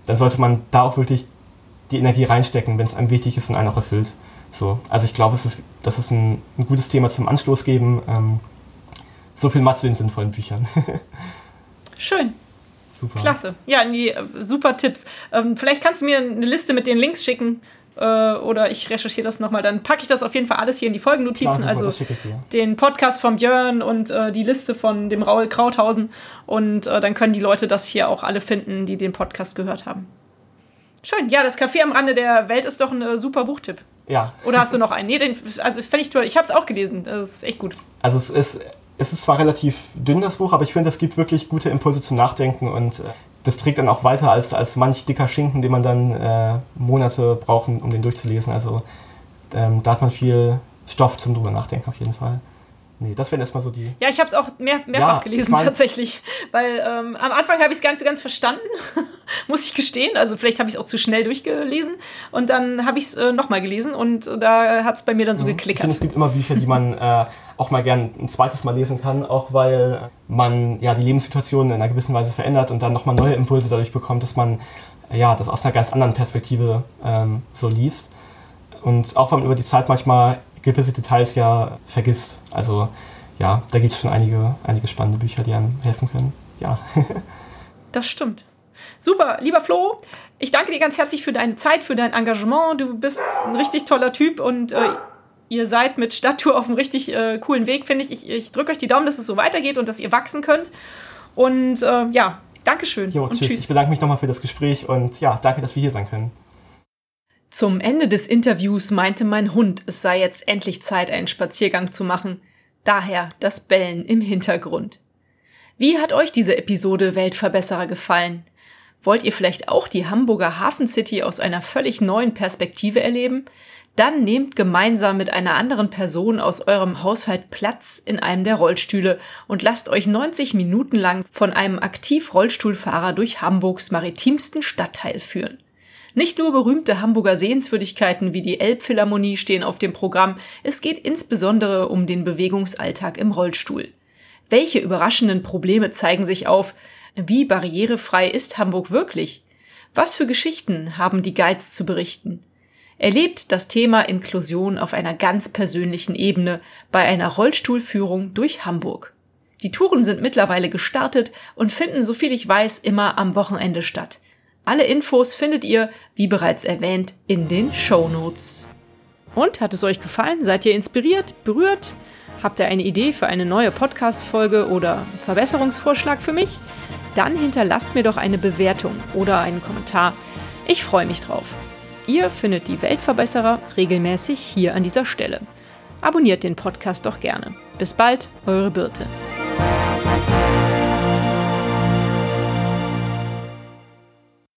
B: dann sollte man da auch wirklich die Energie reinstecken, wenn es einem wichtig ist und einen auch erfüllt. So, also ich glaube, ist, das ist ein, ein gutes Thema zum Anstoß geben. Ähm, so viel mal zu den sinnvollen Büchern.
A: Schön. Super. Klasse. Ja, nee, äh, super Tipps. Ähm, vielleicht kannst du mir eine Liste mit den Links schicken. Äh, oder ich recherchiere das nochmal. Dann packe ich das auf jeden Fall alles hier in die Folgennotizen. Klar, super, also den Podcast von Björn und äh, die Liste von dem Raul Krauthausen. Und äh, dann können die Leute das hier auch alle finden, die den Podcast gehört haben. Schön. Ja, das Café am Rande der Welt ist doch ein äh, super Buchtipp.
B: Ja.
A: Oder hast du noch einen? Nee, den, also fände ich toll. Ich habe es auch gelesen. Das ist echt gut.
B: Also es ist es ist zwar relativ dünn, das Buch, aber ich finde, es gibt wirklich gute Impulse zum Nachdenken und äh, das trägt dann auch weiter als, als manch dicker Schinken, den man dann äh, Monate braucht, um den durchzulesen. Also ähm, da hat man viel Stoff zum drüber nachdenken auf jeden Fall. Nee, das wären erstmal so die.
A: Ja, ich habe es auch mehr, mehrfach ja, gelesen, mein, tatsächlich. Weil ähm, am Anfang habe ich es gar nicht so ganz verstanden, muss ich gestehen. Also vielleicht habe ich es auch zu schnell durchgelesen. Und dann habe ich es äh, nochmal gelesen und äh, da hat es bei mir dann so mhm. geklickt.
B: Ich finde, es gibt immer Bücher, die man äh, auch mal gern ein zweites Mal lesen kann, auch weil man ja die Lebenssituation in einer gewissen Weise verändert und dann nochmal neue Impulse dadurch bekommt, dass man ja das aus einer ganz anderen Perspektive ähm, so liest. Und auch wenn man über die Zeit manchmal gewisse Details ja vergisst. Also ja, da gibt es schon einige, einige spannende Bücher, die einem helfen können. Ja.
A: das stimmt. Super, lieber Flo, ich danke dir ganz herzlich für deine Zeit, für dein Engagement. Du bist ein richtig toller Typ und äh, ihr seid mit Stadttour auf einem richtig äh, coolen Weg, finde ich. Ich, ich drücke euch die Daumen, dass es so weitergeht und dass ihr wachsen könnt. Und äh, ja, Dankeschön.
B: Jo, und tschüss. tschüss. Ich bedanke mich nochmal für das Gespräch und ja, danke, dass wir hier sein können.
A: Zum Ende des Interviews meinte mein Hund, es sei jetzt endlich Zeit, einen Spaziergang zu machen. Daher das Bellen im Hintergrund. Wie hat euch diese Episode Weltverbesserer gefallen? Wollt ihr vielleicht auch die Hamburger Hafen City aus einer völlig neuen Perspektive erleben? Dann nehmt gemeinsam mit einer anderen Person aus eurem Haushalt Platz in einem der Rollstühle und lasst euch 90 Minuten lang von einem Aktiv-Rollstuhlfahrer durch Hamburgs maritimsten Stadtteil führen. Nicht nur berühmte Hamburger Sehenswürdigkeiten wie die Elbphilharmonie stehen auf dem Programm, es geht insbesondere um den Bewegungsalltag im Rollstuhl. Welche überraschenden Probleme zeigen sich auf? Wie barrierefrei ist Hamburg wirklich? Was für Geschichten haben die Guides zu berichten? Erlebt das Thema Inklusion auf einer ganz persönlichen Ebene bei einer Rollstuhlführung durch Hamburg. Die Touren sind mittlerweile gestartet und finden, soviel ich weiß, immer am Wochenende statt. Alle Infos findet ihr, wie bereits erwähnt, in den Show Notes. Und hat es euch gefallen? Seid ihr inspiriert, berührt? Habt ihr eine Idee für eine neue Podcast-Folge oder Verbesserungsvorschlag für mich? Dann hinterlasst mir doch eine Bewertung oder einen Kommentar. Ich freue mich drauf. Ihr findet die Weltverbesserer regelmäßig hier an dieser Stelle. abonniert den Podcast doch gerne. Bis bald, eure Birte.